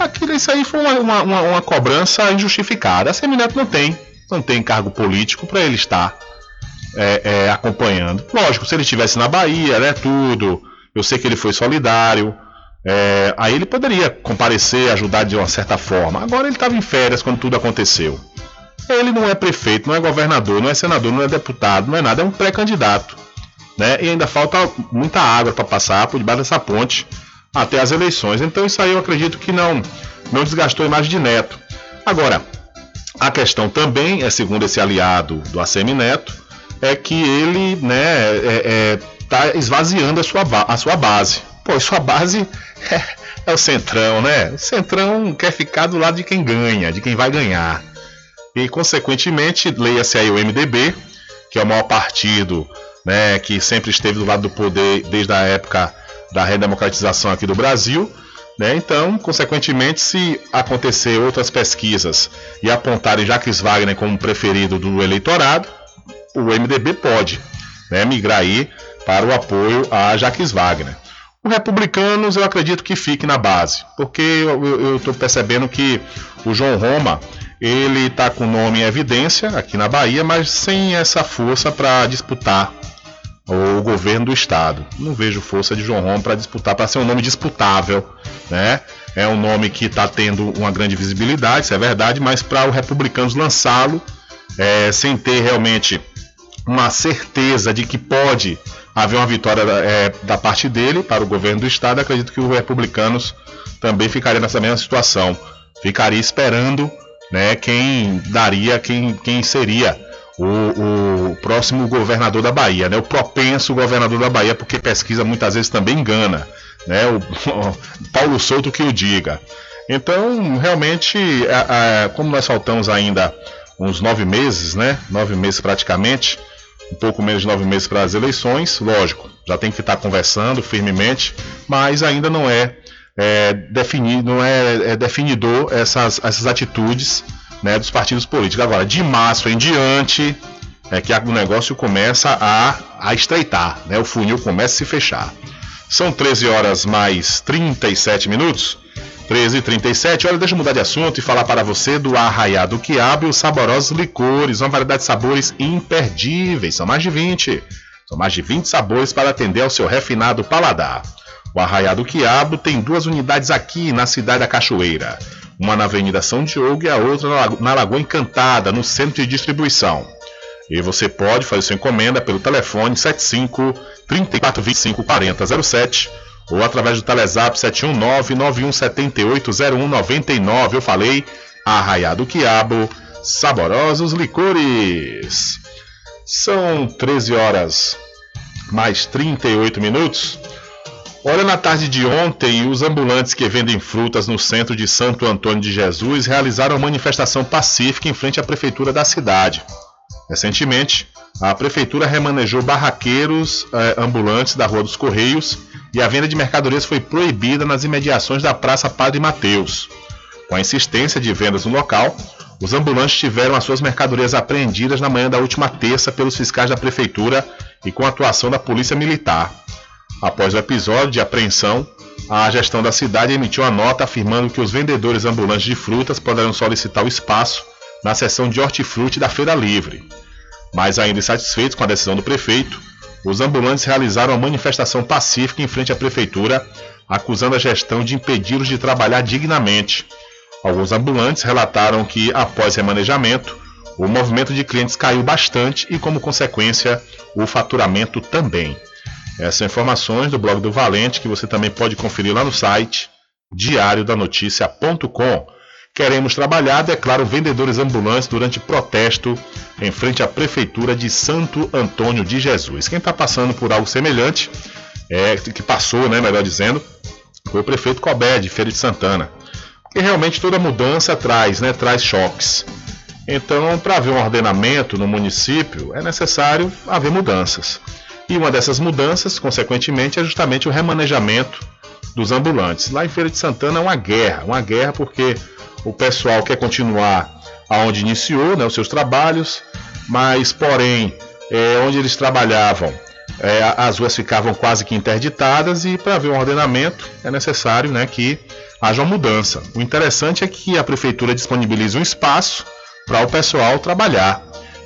Aquilo, isso aí foi uma, uma, uma cobrança injustificada. A Semineto não tem, não tem cargo político para ele estar é, é, acompanhando. Lógico, se ele estivesse na Bahia, né, tudo, eu sei que ele foi solidário, é, aí ele poderia comparecer, ajudar de uma certa forma. Agora ele estava em férias quando tudo aconteceu. Ele não é prefeito, não é governador, não é senador, não é deputado, não é nada, é um pré-candidato. Né? E ainda falta muita água para passar por debaixo dessa ponte até as eleições. Então isso aí eu acredito que não, não desgastou a imagem de Neto. Agora, a questão também é, segundo esse aliado do ACM Neto, é que ele né, é, é, tá esvaziando a sua, a sua base. Pô, sua base é, é o Centrão, né? O Centrão quer ficar do lado de quem ganha, de quem vai ganhar. E, consequentemente, leia-se aí o MDB, que é o maior partido né, que sempre esteve do lado do poder desde a época da redemocratização aqui do Brasil. Né? Então, consequentemente, se acontecer outras pesquisas e apontarem Jacques Wagner como preferido do eleitorado, o MDB pode né, migrar aí para o apoio a Jacques Wagner. Os republicanos eu acredito que fique na base, porque eu estou percebendo que o João Roma ele está com o nome em evidência aqui na Bahia, mas sem essa força para disputar o governo do estado. Não vejo força de João Roma para disputar, para ser um nome disputável, né? É um nome que está tendo uma grande visibilidade, isso é verdade, mas para os republicanos lançá-lo é, sem ter realmente uma certeza de que pode haver uma vitória é, da parte dele para o governo do estado, acredito que os republicanos também ficariam nessa mesma situação. Ficaria esperando né, quem daria, quem, quem seria o, o, próximo governador da Bahia, né, o propenso governador da Bahia, porque pesquisa muitas vezes também engana. Né, o, o Paulo Souto que o diga. Então, realmente, a, a, como nós faltamos ainda uns nove meses, né? Nove meses praticamente, um pouco menos de nove meses para as eleições, lógico, já tem que estar conversando firmemente, mas ainda não é é, definir, não é, é definidor essas, essas atitudes né, dos partidos políticos. Agora, de março em diante, é que o negócio começa a, a estreitar, né? o funil começa a se fechar. São 13 horas mais 37 minutos. 13 e 37 Olha, deixa eu mudar de assunto e falar para você do Arraiado Quiabo e os saborosos licores, uma variedade de sabores imperdíveis. São mais de 20. São mais de 20 sabores para atender ao seu refinado paladar. O Arraiado Quiabo tem duas unidades aqui na cidade da Cachoeira. Uma na Avenida São Diogo e a outra na Lagoa Encantada, no centro de distribuição. E você pode fazer sua encomenda pelo telefone 75 3425 4007 ou através do Telezap 719 9178 Eu falei, Arraiado Quiabo, saborosos licores. São 13 horas mais 38 minutos. Olha, na tarde de ontem, os ambulantes que vendem frutas no centro de Santo Antônio de Jesus realizaram uma manifestação pacífica em frente à prefeitura da cidade. Recentemente, a prefeitura remanejou barraqueiros eh, ambulantes da Rua dos Correios e a venda de mercadorias foi proibida nas imediações da Praça Padre Mateus. Com a insistência de vendas no local, os ambulantes tiveram as suas mercadorias apreendidas na manhã da última terça pelos fiscais da prefeitura e com a atuação da Polícia Militar. Após o episódio de apreensão, a gestão da cidade emitiu uma nota afirmando que os vendedores ambulantes de frutas poderão solicitar o espaço na seção de hortifruti da Feira Livre. Mas ainda insatisfeitos com a decisão do prefeito, os ambulantes realizaram uma manifestação pacífica em frente à prefeitura, acusando a gestão de impedi-los de trabalhar dignamente. Alguns ambulantes relataram que, após remanejamento, o movimento de clientes caiu bastante e, como consequência, o faturamento também. Essas são informações do blog do Valente que você também pode conferir lá no site diariodanoticia.com. Queremos trabalhar, declaram vendedores ambulantes durante protesto em frente à Prefeitura de Santo Antônio de Jesus. Quem está passando por algo semelhante, é, que passou, né, melhor dizendo, foi o prefeito Cobé, de Feira de Santana. Porque realmente toda mudança traz, né, traz choques. Então, para haver um ordenamento no município, é necessário haver mudanças. E uma dessas mudanças, consequentemente, é justamente o remanejamento dos ambulantes. Lá em Feira de Santana é uma guerra, uma guerra porque o pessoal quer continuar aonde iniciou né, os seus trabalhos, mas porém é, onde eles trabalhavam é, as ruas ficavam quase que interditadas e para haver um ordenamento é necessário né, que haja uma mudança. O interessante é que a prefeitura disponibilize um espaço para o pessoal trabalhar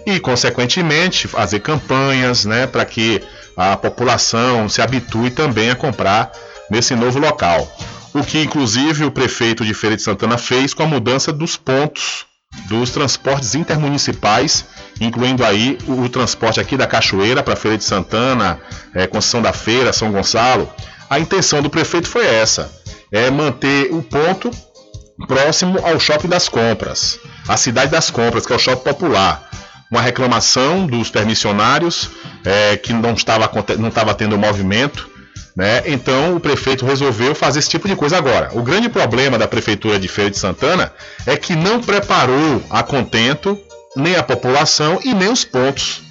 e, consequentemente, fazer campanhas né, para que a população se habitue também a comprar nesse novo local o que inclusive o prefeito de Feira de Santana fez com a mudança dos pontos dos transportes intermunicipais, incluindo aí o, o transporte aqui da Cachoeira para Feira de Santana, é, Conceição da Feira, São Gonçalo. A intenção do prefeito foi essa: é manter o ponto próximo ao Shopping das Compras, a Cidade das Compras, que é o shopping popular. Uma reclamação dos permissionários é, que não estava, não estava tendo movimento né? Então o prefeito resolveu fazer esse tipo de coisa agora. O grande problema da prefeitura de Feira de Santana é que não preparou a contento nem a população e nem os pontos.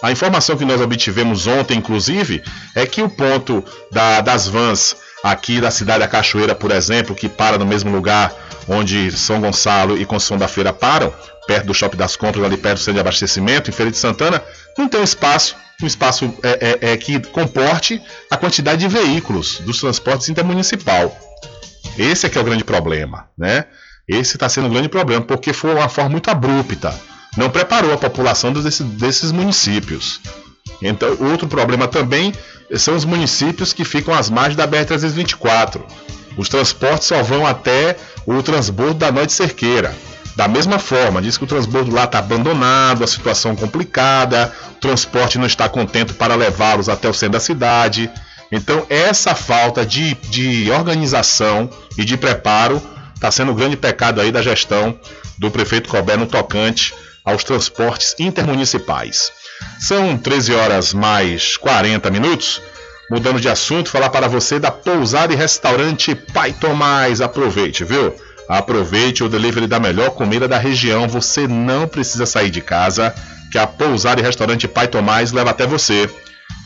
A informação que nós obtivemos ontem, inclusive, é que o ponto da, das vans aqui da cidade da Cachoeira, por exemplo, que para no mesmo lugar onde São Gonçalo e Conceição da Feira param, perto do Shopping das Compras, ali perto do centro de abastecimento, em Feira de Santana, não tem espaço um espaço é, é, é, que comporte a quantidade de veículos dos transportes intermunicipal. Esse é que é o grande problema, né? Esse está sendo um grande problema, porque foi uma forma muito abrupta. Não preparou a população desses, desses municípios. Então, outro problema também são os municípios que ficam às margens da BR-324. Os transportes só vão até o transbordo da Noite Cerqueira. Da mesma forma, diz que o transbordo lá está abandonado, a situação complicada, o transporte não está contente para levá-los até o centro da cidade. Então, essa falta de, de organização e de preparo está sendo o grande pecado aí da gestão do prefeito Colbert no tocante aos transportes intermunicipais. São 13 horas mais 40 minutos. Mudando de assunto, falar para você da pousada e restaurante Pai Tomás. Aproveite, viu? Aproveite o delivery da melhor comida da região. Você não precisa sair de casa, que a pousada e restaurante Pai Tomás leva até você.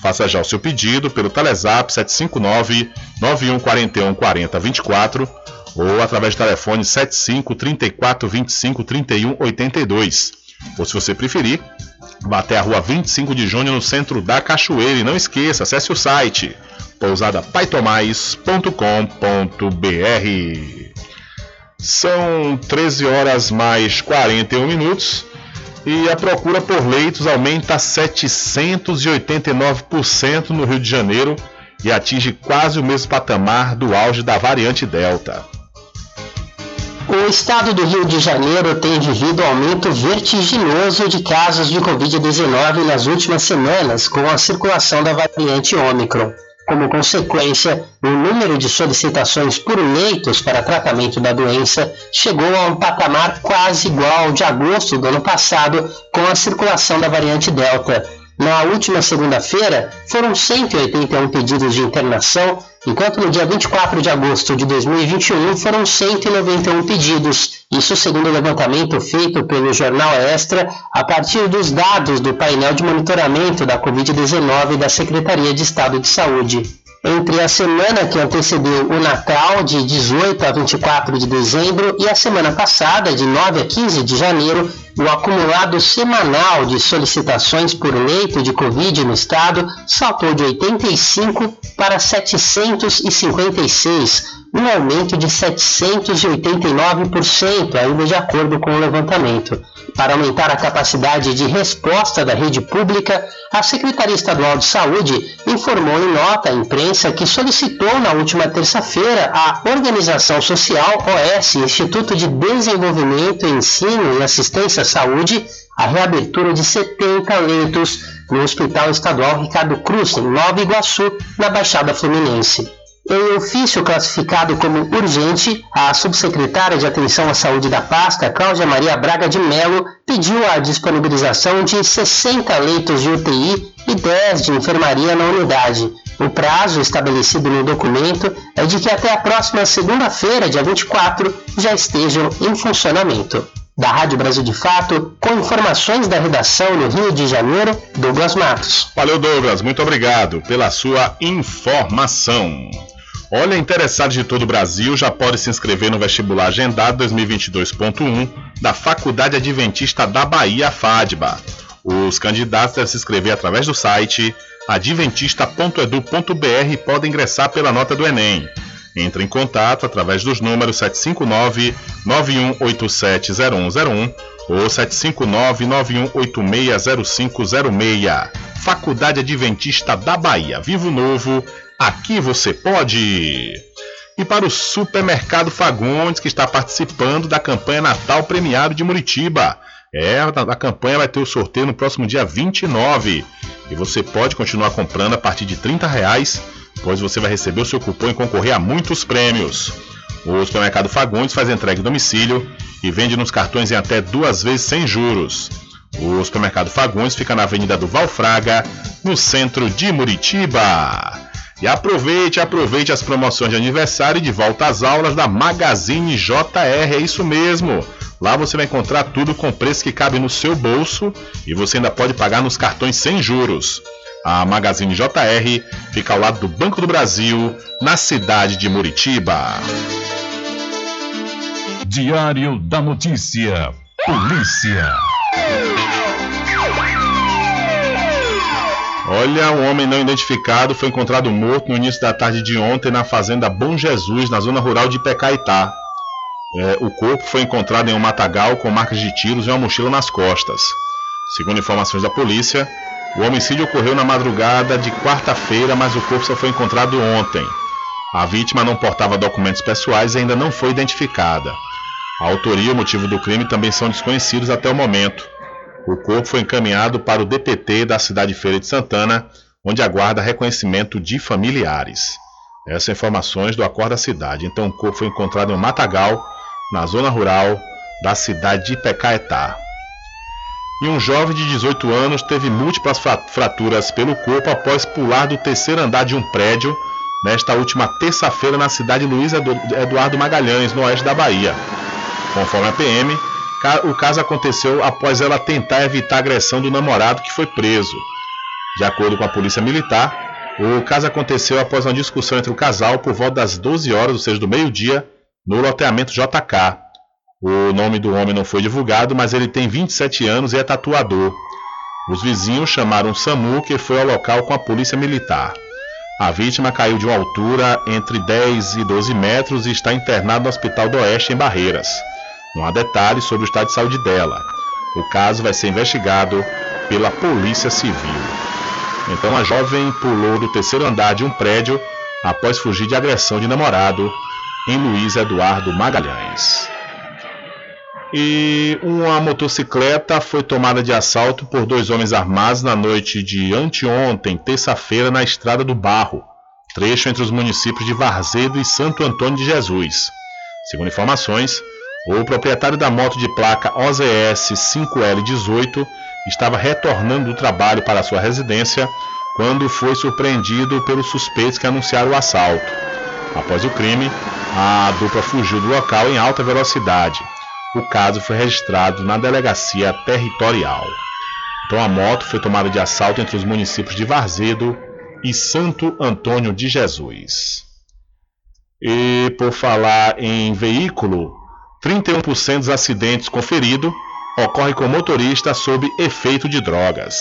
Faça já o seu pedido pelo Telezap 759 9141 4024 ou através do telefone 75 34 25 31 82. Ou se você preferir, vá até a rua 25 de junho no centro da Cachoeira e não esqueça, acesse o site pousadapaitomais.com.br. São 13 horas mais 41 minutos e a procura por leitos aumenta 789% no Rio de Janeiro e atinge quase o mesmo patamar do auge da variante Delta. O estado do Rio de Janeiro tem vivido aumento vertiginoso de casos de Covid-19 nas últimas semanas, com a circulação da variante Ômicron. Como consequência, o número de solicitações por leitos para tratamento da doença chegou a um patamar quase igual ao de agosto do ano passado, com a circulação da variante Delta. Na última segunda-feira, foram 181 pedidos de internação, enquanto no dia 24 de agosto de 2021 foram 191 pedidos. Isso segundo o levantamento feito pelo jornal Extra a partir dos dados do painel de monitoramento da Covid-19 da Secretaria de Estado de Saúde. Entre a semana que antecedeu o Natal, de 18 a 24 de dezembro, e a semana passada, de 9 a 15 de janeiro, o acumulado semanal de solicitações por leito de Covid no estado saltou de 85 para 756, um aumento de 789%, ainda de acordo com o levantamento. Para aumentar a capacidade de resposta da rede pública, a Secretaria Estadual de Saúde informou em nota à imprensa que solicitou na última terça-feira à Organização Social OS, Instituto de Desenvolvimento, Ensino e Assistência Saúde, a reabertura de 70 leitos no Hospital Estadual Ricardo Cruz, em Nova Iguaçu, na Baixada Fluminense. Em ofício classificado como urgente, a subsecretária de Atenção à Saúde da pasta, Cláudia Maria Braga de Melo, pediu a disponibilização de 60 leitos de UTI e 10 de enfermaria na unidade. O prazo estabelecido no documento é de que até a próxima segunda-feira, dia 24, já estejam em funcionamento. Da Rádio Brasil de Fato, com informações da redação no Rio de Janeiro, Douglas Matos. Valeu, Douglas. Muito obrigado pela sua informação. Olha, interessados de todo o Brasil já podem se inscrever no vestibular agendado 2022.1 da Faculdade Adventista da Bahia, FADBA. Os candidatos devem se inscrever através do site adventista.edu.br e podem ingressar pela nota do Enem. Entre em contato através dos números 759-9187-0101 ou 759-9186-0506. Faculdade Adventista da Bahia. Vivo Novo, aqui você pode! E para o Supermercado Fagundes, que está participando da campanha Natal Premiado de Muritiba. É, a campanha vai ter o sorteio no próximo dia 29. E você pode continuar comprando a partir de 30 reais, pois você vai receber o seu cupom e concorrer a muitos prêmios. O Supermercado Fagundes faz entrega em domicílio e vende nos cartões em até duas vezes sem juros. O Supermercado Fagundes fica na Avenida do Valfraga, no centro de Muritiba. E aproveite, aproveite as promoções de aniversário e de volta às aulas da Magazine JR, é isso mesmo. Lá você vai encontrar tudo com preço que cabe no seu bolso e você ainda pode pagar nos cartões sem juros. A Magazine JR fica ao lado do Banco do Brasil, na cidade de Muritiba. Diário da Notícia. Polícia. Olha, um homem não identificado foi encontrado morto no início da tarde de ontem na fazenda Bom Jesus, na zona rural de Pecaitá. É, o corpo foi encontrado em um matagal com marcas de tiros e uma mochila nas costas. Segundo informações da polícia, o homicídio ocorreu na madrugada de quarta-feira, mas o corpo só foi encontrado ontem. A vítima não portava documentos pessoais e ainda não foi identificada. A autoria e o motivo do crime também são desconhecidos até o momento. O corpo foi encaminhado para o DPT da cidade Feira de Santana, onde aguarda reconhecimento de familiares. Essas informações do Acordo da Cidade. Então, o corpo foi encontrado em um matagal, na zona rural da cidade de Pecaetá. E um jovem de 18 anos teve múltiplas fraturas pelo corpo após pular do terceiro andar de um prédio nesta última terça-feira na cidade de Luiz Eduardo Magalhães, no oeste da Bahia. Conforme a PM, o caso aconteceu após ela tentar evitar a agressão do namorado que foi preso. De acordo com a Polícia Militar, o caso aconteceu após uma discussão entre o casal por volta das 12 horas, ou seja, do meio-dia, no loteamento JK. O nome do homem não foi divulgado, mas ele tem 27 anos e é tatuador. Os vizinhos chamaram o SAMU, que foi ao local com a polícia militar. A vítima caiu de uma altura entre 10 e 12 metros e está internada no Hospital do Oeste, em Barreiras. Não há detalhes sobre o estado de saúde dela. O caso vai ser investigado pela Polícia Civil. Então a jovem pulou do terceiro andar de um prédio após fugir de agressão de namorado em Luiz Eduardo Magalhães. E uma motocicleta foi tomada de assalto por dois homens armados na noite de anteontem, terça-feira, na Estrada do Barro, trecho entre os municípios de Varzedo e Santo Antônio de Jesus. Segundo informações, o proprietário da moto de placa OZS 5L18 estava retornando do trabalho para sua residência quando foi surpreendido pelos suspeitos que anunciaram o assalto. Após o crime, a dupla fugiu do local em alta velocidade o caso foi registrado na delegacia territorial. Então a moto foi tomada de assalto entre os municípios de Varzedo e Santo Antônio de Jesus. E por falar em veículo, 31% dos acidentes conferidos ocorre com motorista sob efeito de drogas.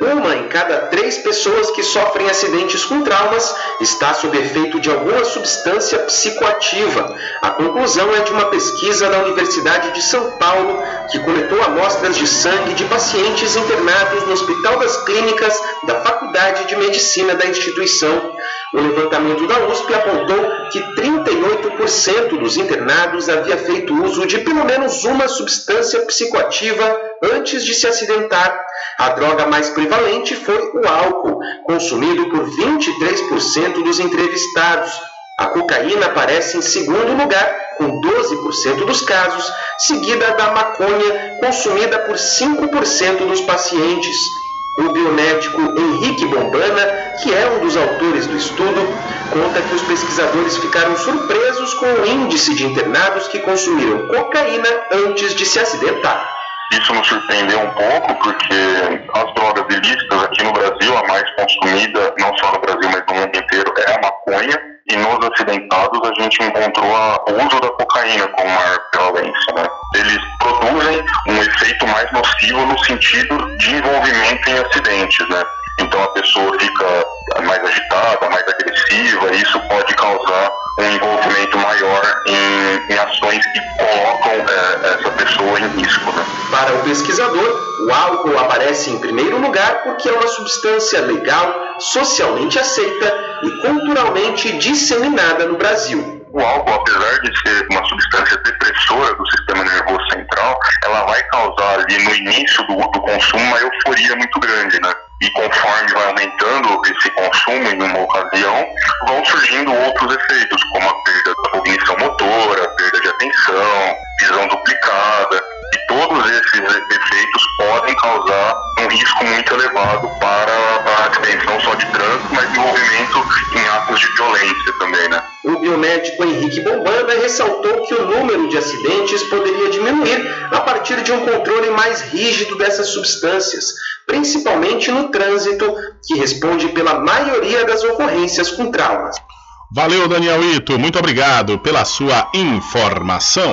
Uma em cada três pessoas que sofrem acidentes com traumas está sob efeito de alguma substância psicoativa. A conclusão é de uma pesquisa da Universidade de São Paulo que coletou amostras de sangue de pacientes internados no Hospital das Clínicas da Faculdade de Medicina da instituição. O levantamento da USP apontou que 38% dos internados havia feito uso de pelo menos uma substância psicoativa antes de se acidentar. A droga mais prevalente foi o álcool, consumido por 23% dos entrevistados. A cocaína aparece em segundo lugar, com 12% dos casos, seguida da maconha, consumida por 5% dos pacientes. O biomédico Henrique Bombana, que é um dos autores do estudo, conta que os pesquisadores ficaram surpresos com o índice de internados que consumiram cocaína antes de se acidentar. Isso nos surpreendeu um pouco, porque as drogas ilícitas aqui no Brasil, a mais consumida, não só no Brasil, mas no mundo inteiro, é a maconha. E nos acidentados a gente encontrou a, o uso da cocaína como maior prevalência. Né? Eles produzem um efeito mais nocivo no sentido de envolvimento em acidentes. Né? Então a pessoa fica mais agitada, mais agressiva, e isso pode causar um envolvimento maior em, em ações que colocam é, essa pessoa em risco. Né? Para o pesquisador, o álcool aparece em primeiro lugar porque é uma substância legal, socialmente aceita e culturalmente disseminada no Brasil. O álcool, apesar de ser uma substância depressora do sistema nervoso central, ela vai causar ali no início do, do consumo uma euforia muito grande, né? E conforme vai aumentando esse consumo em uma ocasião, vão surgindo outros efeitos, como a perda da cognição motora, perda de atenção, visão duplicada, e todos esses efeitos podem causar um risco muito elevado para a acidente, não só de trânsito, mas envolvimento em atos de violência também, né? O biomédico Henrique Bombana ressaltou que o número de acidentes poderia diminuir a partir de um controle mais rígido dessas substâncias, principalmente no trânsito, que responde pela maioria das ocorrências com traumas. Valeu, Daniel Ito. Muito obrigado pela sua informação.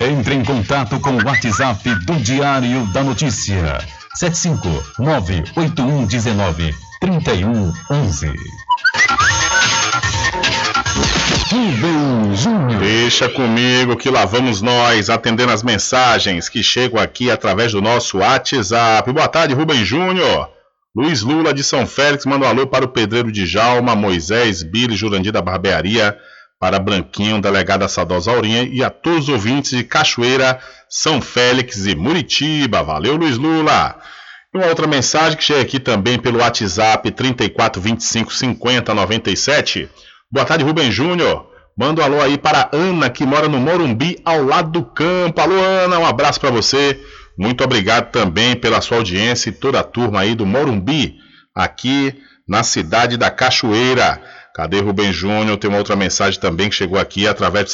Entre em contato com o WhatsApp do Diário da Notícia. 759-8119-3111. Rubem Júnior. Deixa comigo que lá vamos nós atendendo as mensagens que chegam aqui através do nosso WhatsApp. Boa tarde, Rubem Júnior. Luiz Lula de São Félix manda um alô para o pedreiro de Jalma, Moisés, Billy, Jurandir da Barbearia, para Branquinho, delegada Saudosa Aurinha e a todos os ouvintes de Cachoeira, São Félix e Muritiba. Valeu, Luiz Lula! E uma outra mensagem que chega aqui também pelo WhatsApp 3425 50 97. Boa tarde, Rubem Júnior. Manda um alô aí para Ana, que mora no Morumbi, ao lado do campo. Alô, Ana, um abraço para você. Muito obrigado também pela sua audiência e toda a turma aí do Morumbi, aqui na cidade da Cachoeira. Cadê Rubem Júnior? Tem uma outra mensagem também que chegou aqui através do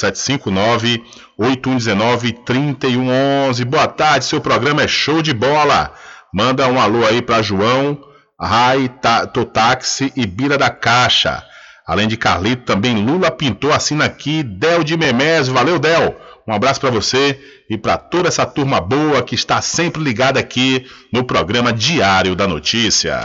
759-8119-3111. Boa tarde, seu programa é show de bola. Manda um alô aí para João, Rai, Totáxi e Bira da Caixa. Além de Carlito, também Lula Pintou, assina aqui, Del de Memésio. Valeu, Del. Um abraço para você e para toda essa turma boa que está sempre ligada aqui no programa Diário da Notícia.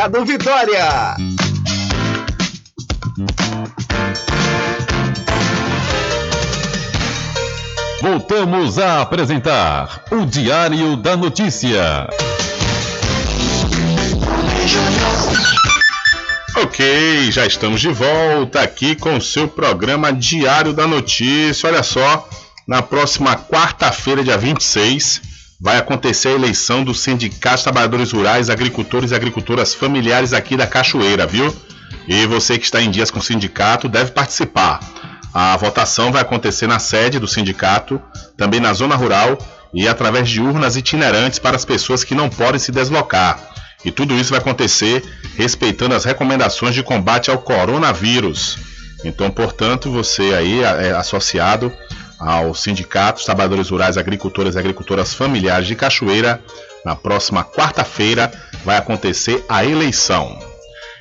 Mercado Vitória. Voltamos a apresentar o Diário da Notícia. Ok, já estamos de volta aqui com o seu programa Diário da Notícia. Olha só, na próxima quarta-feira, dia 26, vai acontecer a eleição do Sindicato de Trabalhadores Rurais, Agricultores e Agricultoras Familiares aqui da Cachoeira, viu? E você que está em dias com o sindicato deve participar. A votação vai acontecer na sede do sindicato, também na zona rural e através de urnas itinerantes para as pessoas que não podem se deslocar. E tudo isso vai acontecer respeitando as recomendações de combate ao coronavírus. Então, portanto, você aí é associado ao Sindicato Trabalhadores Rurais, Agricultores e Agricultoras Familiares de Cachoeira, na próxima quarta-feira vai acontecer a eleição.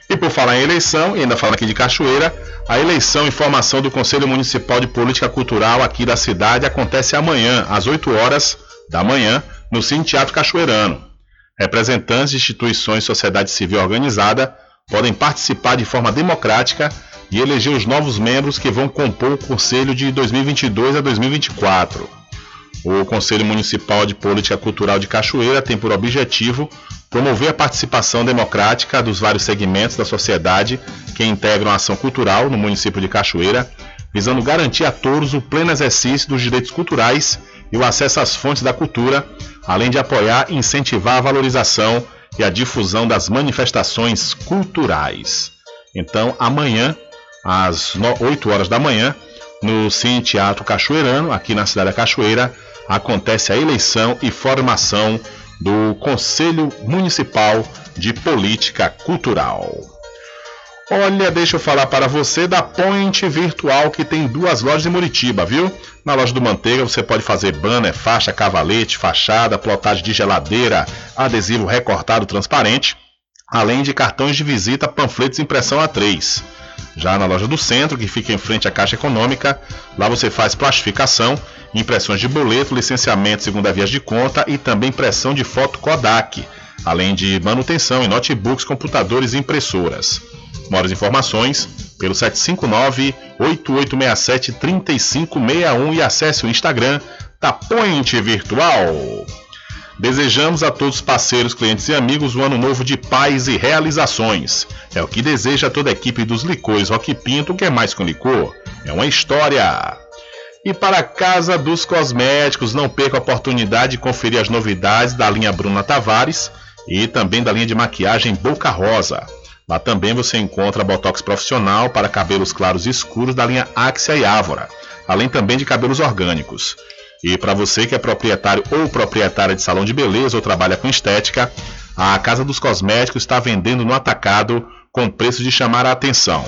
E por falar em eleição, e ainda falando aqui de Cachoeira, a eleição e formação do Conselho Municipal de Política Cultural aqui da cidade acontece amanhã, às 8 horas da manhã, no Cine Teatro Cachoeirano. Representantes de instituições de sociedade civil organizada podem participar de forma democrática e eleger os novos membros que vão compor o Conselho de 2022 a 2024. O Conselho Municipal de Política Cultural de Cachoeira tem por objetivo promover a participação democrática dos vários segmentos da sociedade que integram a ação cultural no município de Cachoeira, visando garantir a todos o pleno exercício dos direitos culturais e o acesso às fontes da cultura, além de apoiar e incentivar a valorização e a difusão das manifestações culturais. Então, amanhã, às 8 horas da manhã, no Cine Teatro Cachoeirano, aqui na cidade da Cachoeira, acontece a eleição e formação do Conselho Municipal de Política Cultural. Olha, deixa eu falar para você da Point Virtual que tem duas lojas em Muritiba, viu? Na loja do Manteiga você pode fazer banner, faixa, cavalete, fachada, plotagem de geladeira, adesivo recortado transparente, além de cartões de visita, panfletos e impressão A3. Já na loja do centro, que fica em frente à Caixa Econômica, lá você faz plastificação, impressões de boleto, licenciamento segunda vias de conta e também impressão de foto Kodak, além de manutenção em notebooks, computadores e impressoras. Maiores informações pelo 759-8867-3561 e acesse o Instagram da Virtual. Desejamos a todos os parceiros, clientes e amigos um ano novo de paz e realizações. É o que deseja toda a equipe dos licores Rock Pinto, que é mais um licor, é uma história. E para a Casa dos Cosméticos, não perca a oportunidade de conferir as novidades da linha Bruna Tavares e também da linha de maquiagem Boca Rosa. Lá também você encontra botox profissional para cabelos claros e escuros da linha Axia e Ávora, além também de cabelos orgânicos. E para você que é proprietário ou proprietária de salão de beleza ou trabalha com estética, a Casa dos Cosméticos está vendendo no atacado com preço de chamar a atenção.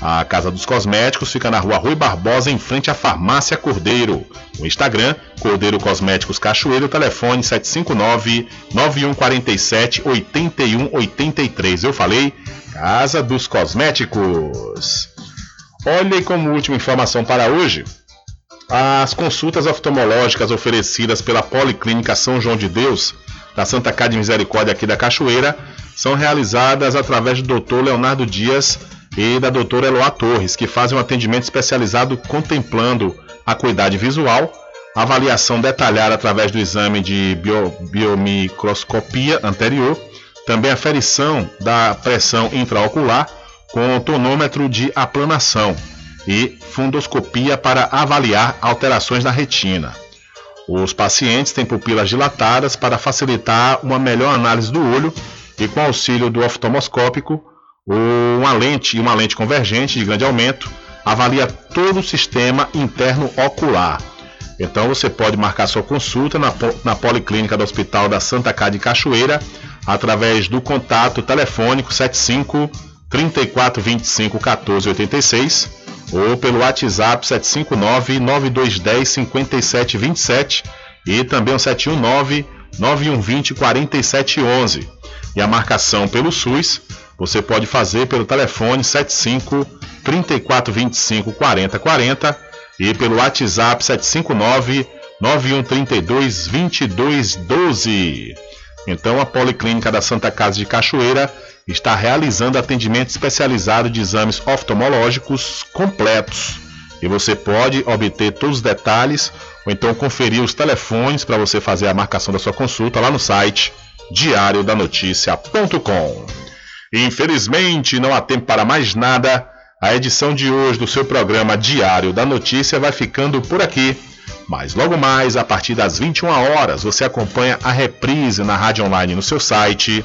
A Casa dos Cosméticos fica na rua Rui Barbosa, em frente à Farmácia Cordeiro. O Instagram, Cordeiro Cosméticos Cachoeiro, telefone 759-9147-8183. Eu falei, Casa dos Cosméticos. Olha e como última informação para hoje, as consultas oftalmológicas oferecidas pela Policlínica São João de Deus, da Santa Casa de Misericórdia aqui da Cachoeira, são realizadas através do Dr. Leonardo Dias e da doutora Eloá Torres, que fazem um atendimento especializado contemplando a acuidade visual, avaliação detalhada através do exame de bio, biomicroscopia anterior, também aferição da pressão intraocular com tonômetro de aplanação e fundoscopia para avaliar alterações na retina. Os pacientes têm pupilas dilatadas para facilitar uma melhor análise do olho e com auxílio do oftalmoscópico uma lente e uma lente convergente de grande aumento avalia todo o sistema interno ocular. Então você pode marcar sua consulta na, na Policlínica do Hospital da Santa Cá de Cachoeira através do contato telefônico 75 3425 1486 ou pelo WhatsApp 759 9210 5727 e também o 719 9120 4711. E a marcação pelo SUS você pode fazer pelo telefone 75 3425 4040 e pelo WhatsApp 759 9132 2212. Então a Policlínica da Santa Casa de Cachoeira está realizando atendimento especializado de exames oftalmológicos completos. E você pode obter todos os detalhes ou então conferir os telefones para você fazer a marcação da sua consulta lá no site diariodanoticia.com. Infelizmente, não há tempo para mais nada. A edição de hoje do seu programa Diário da Notícia vai ficando por aqui. Mas logo mais, a partir das 21 horas, você acompanha a reprise na rádio online no seu site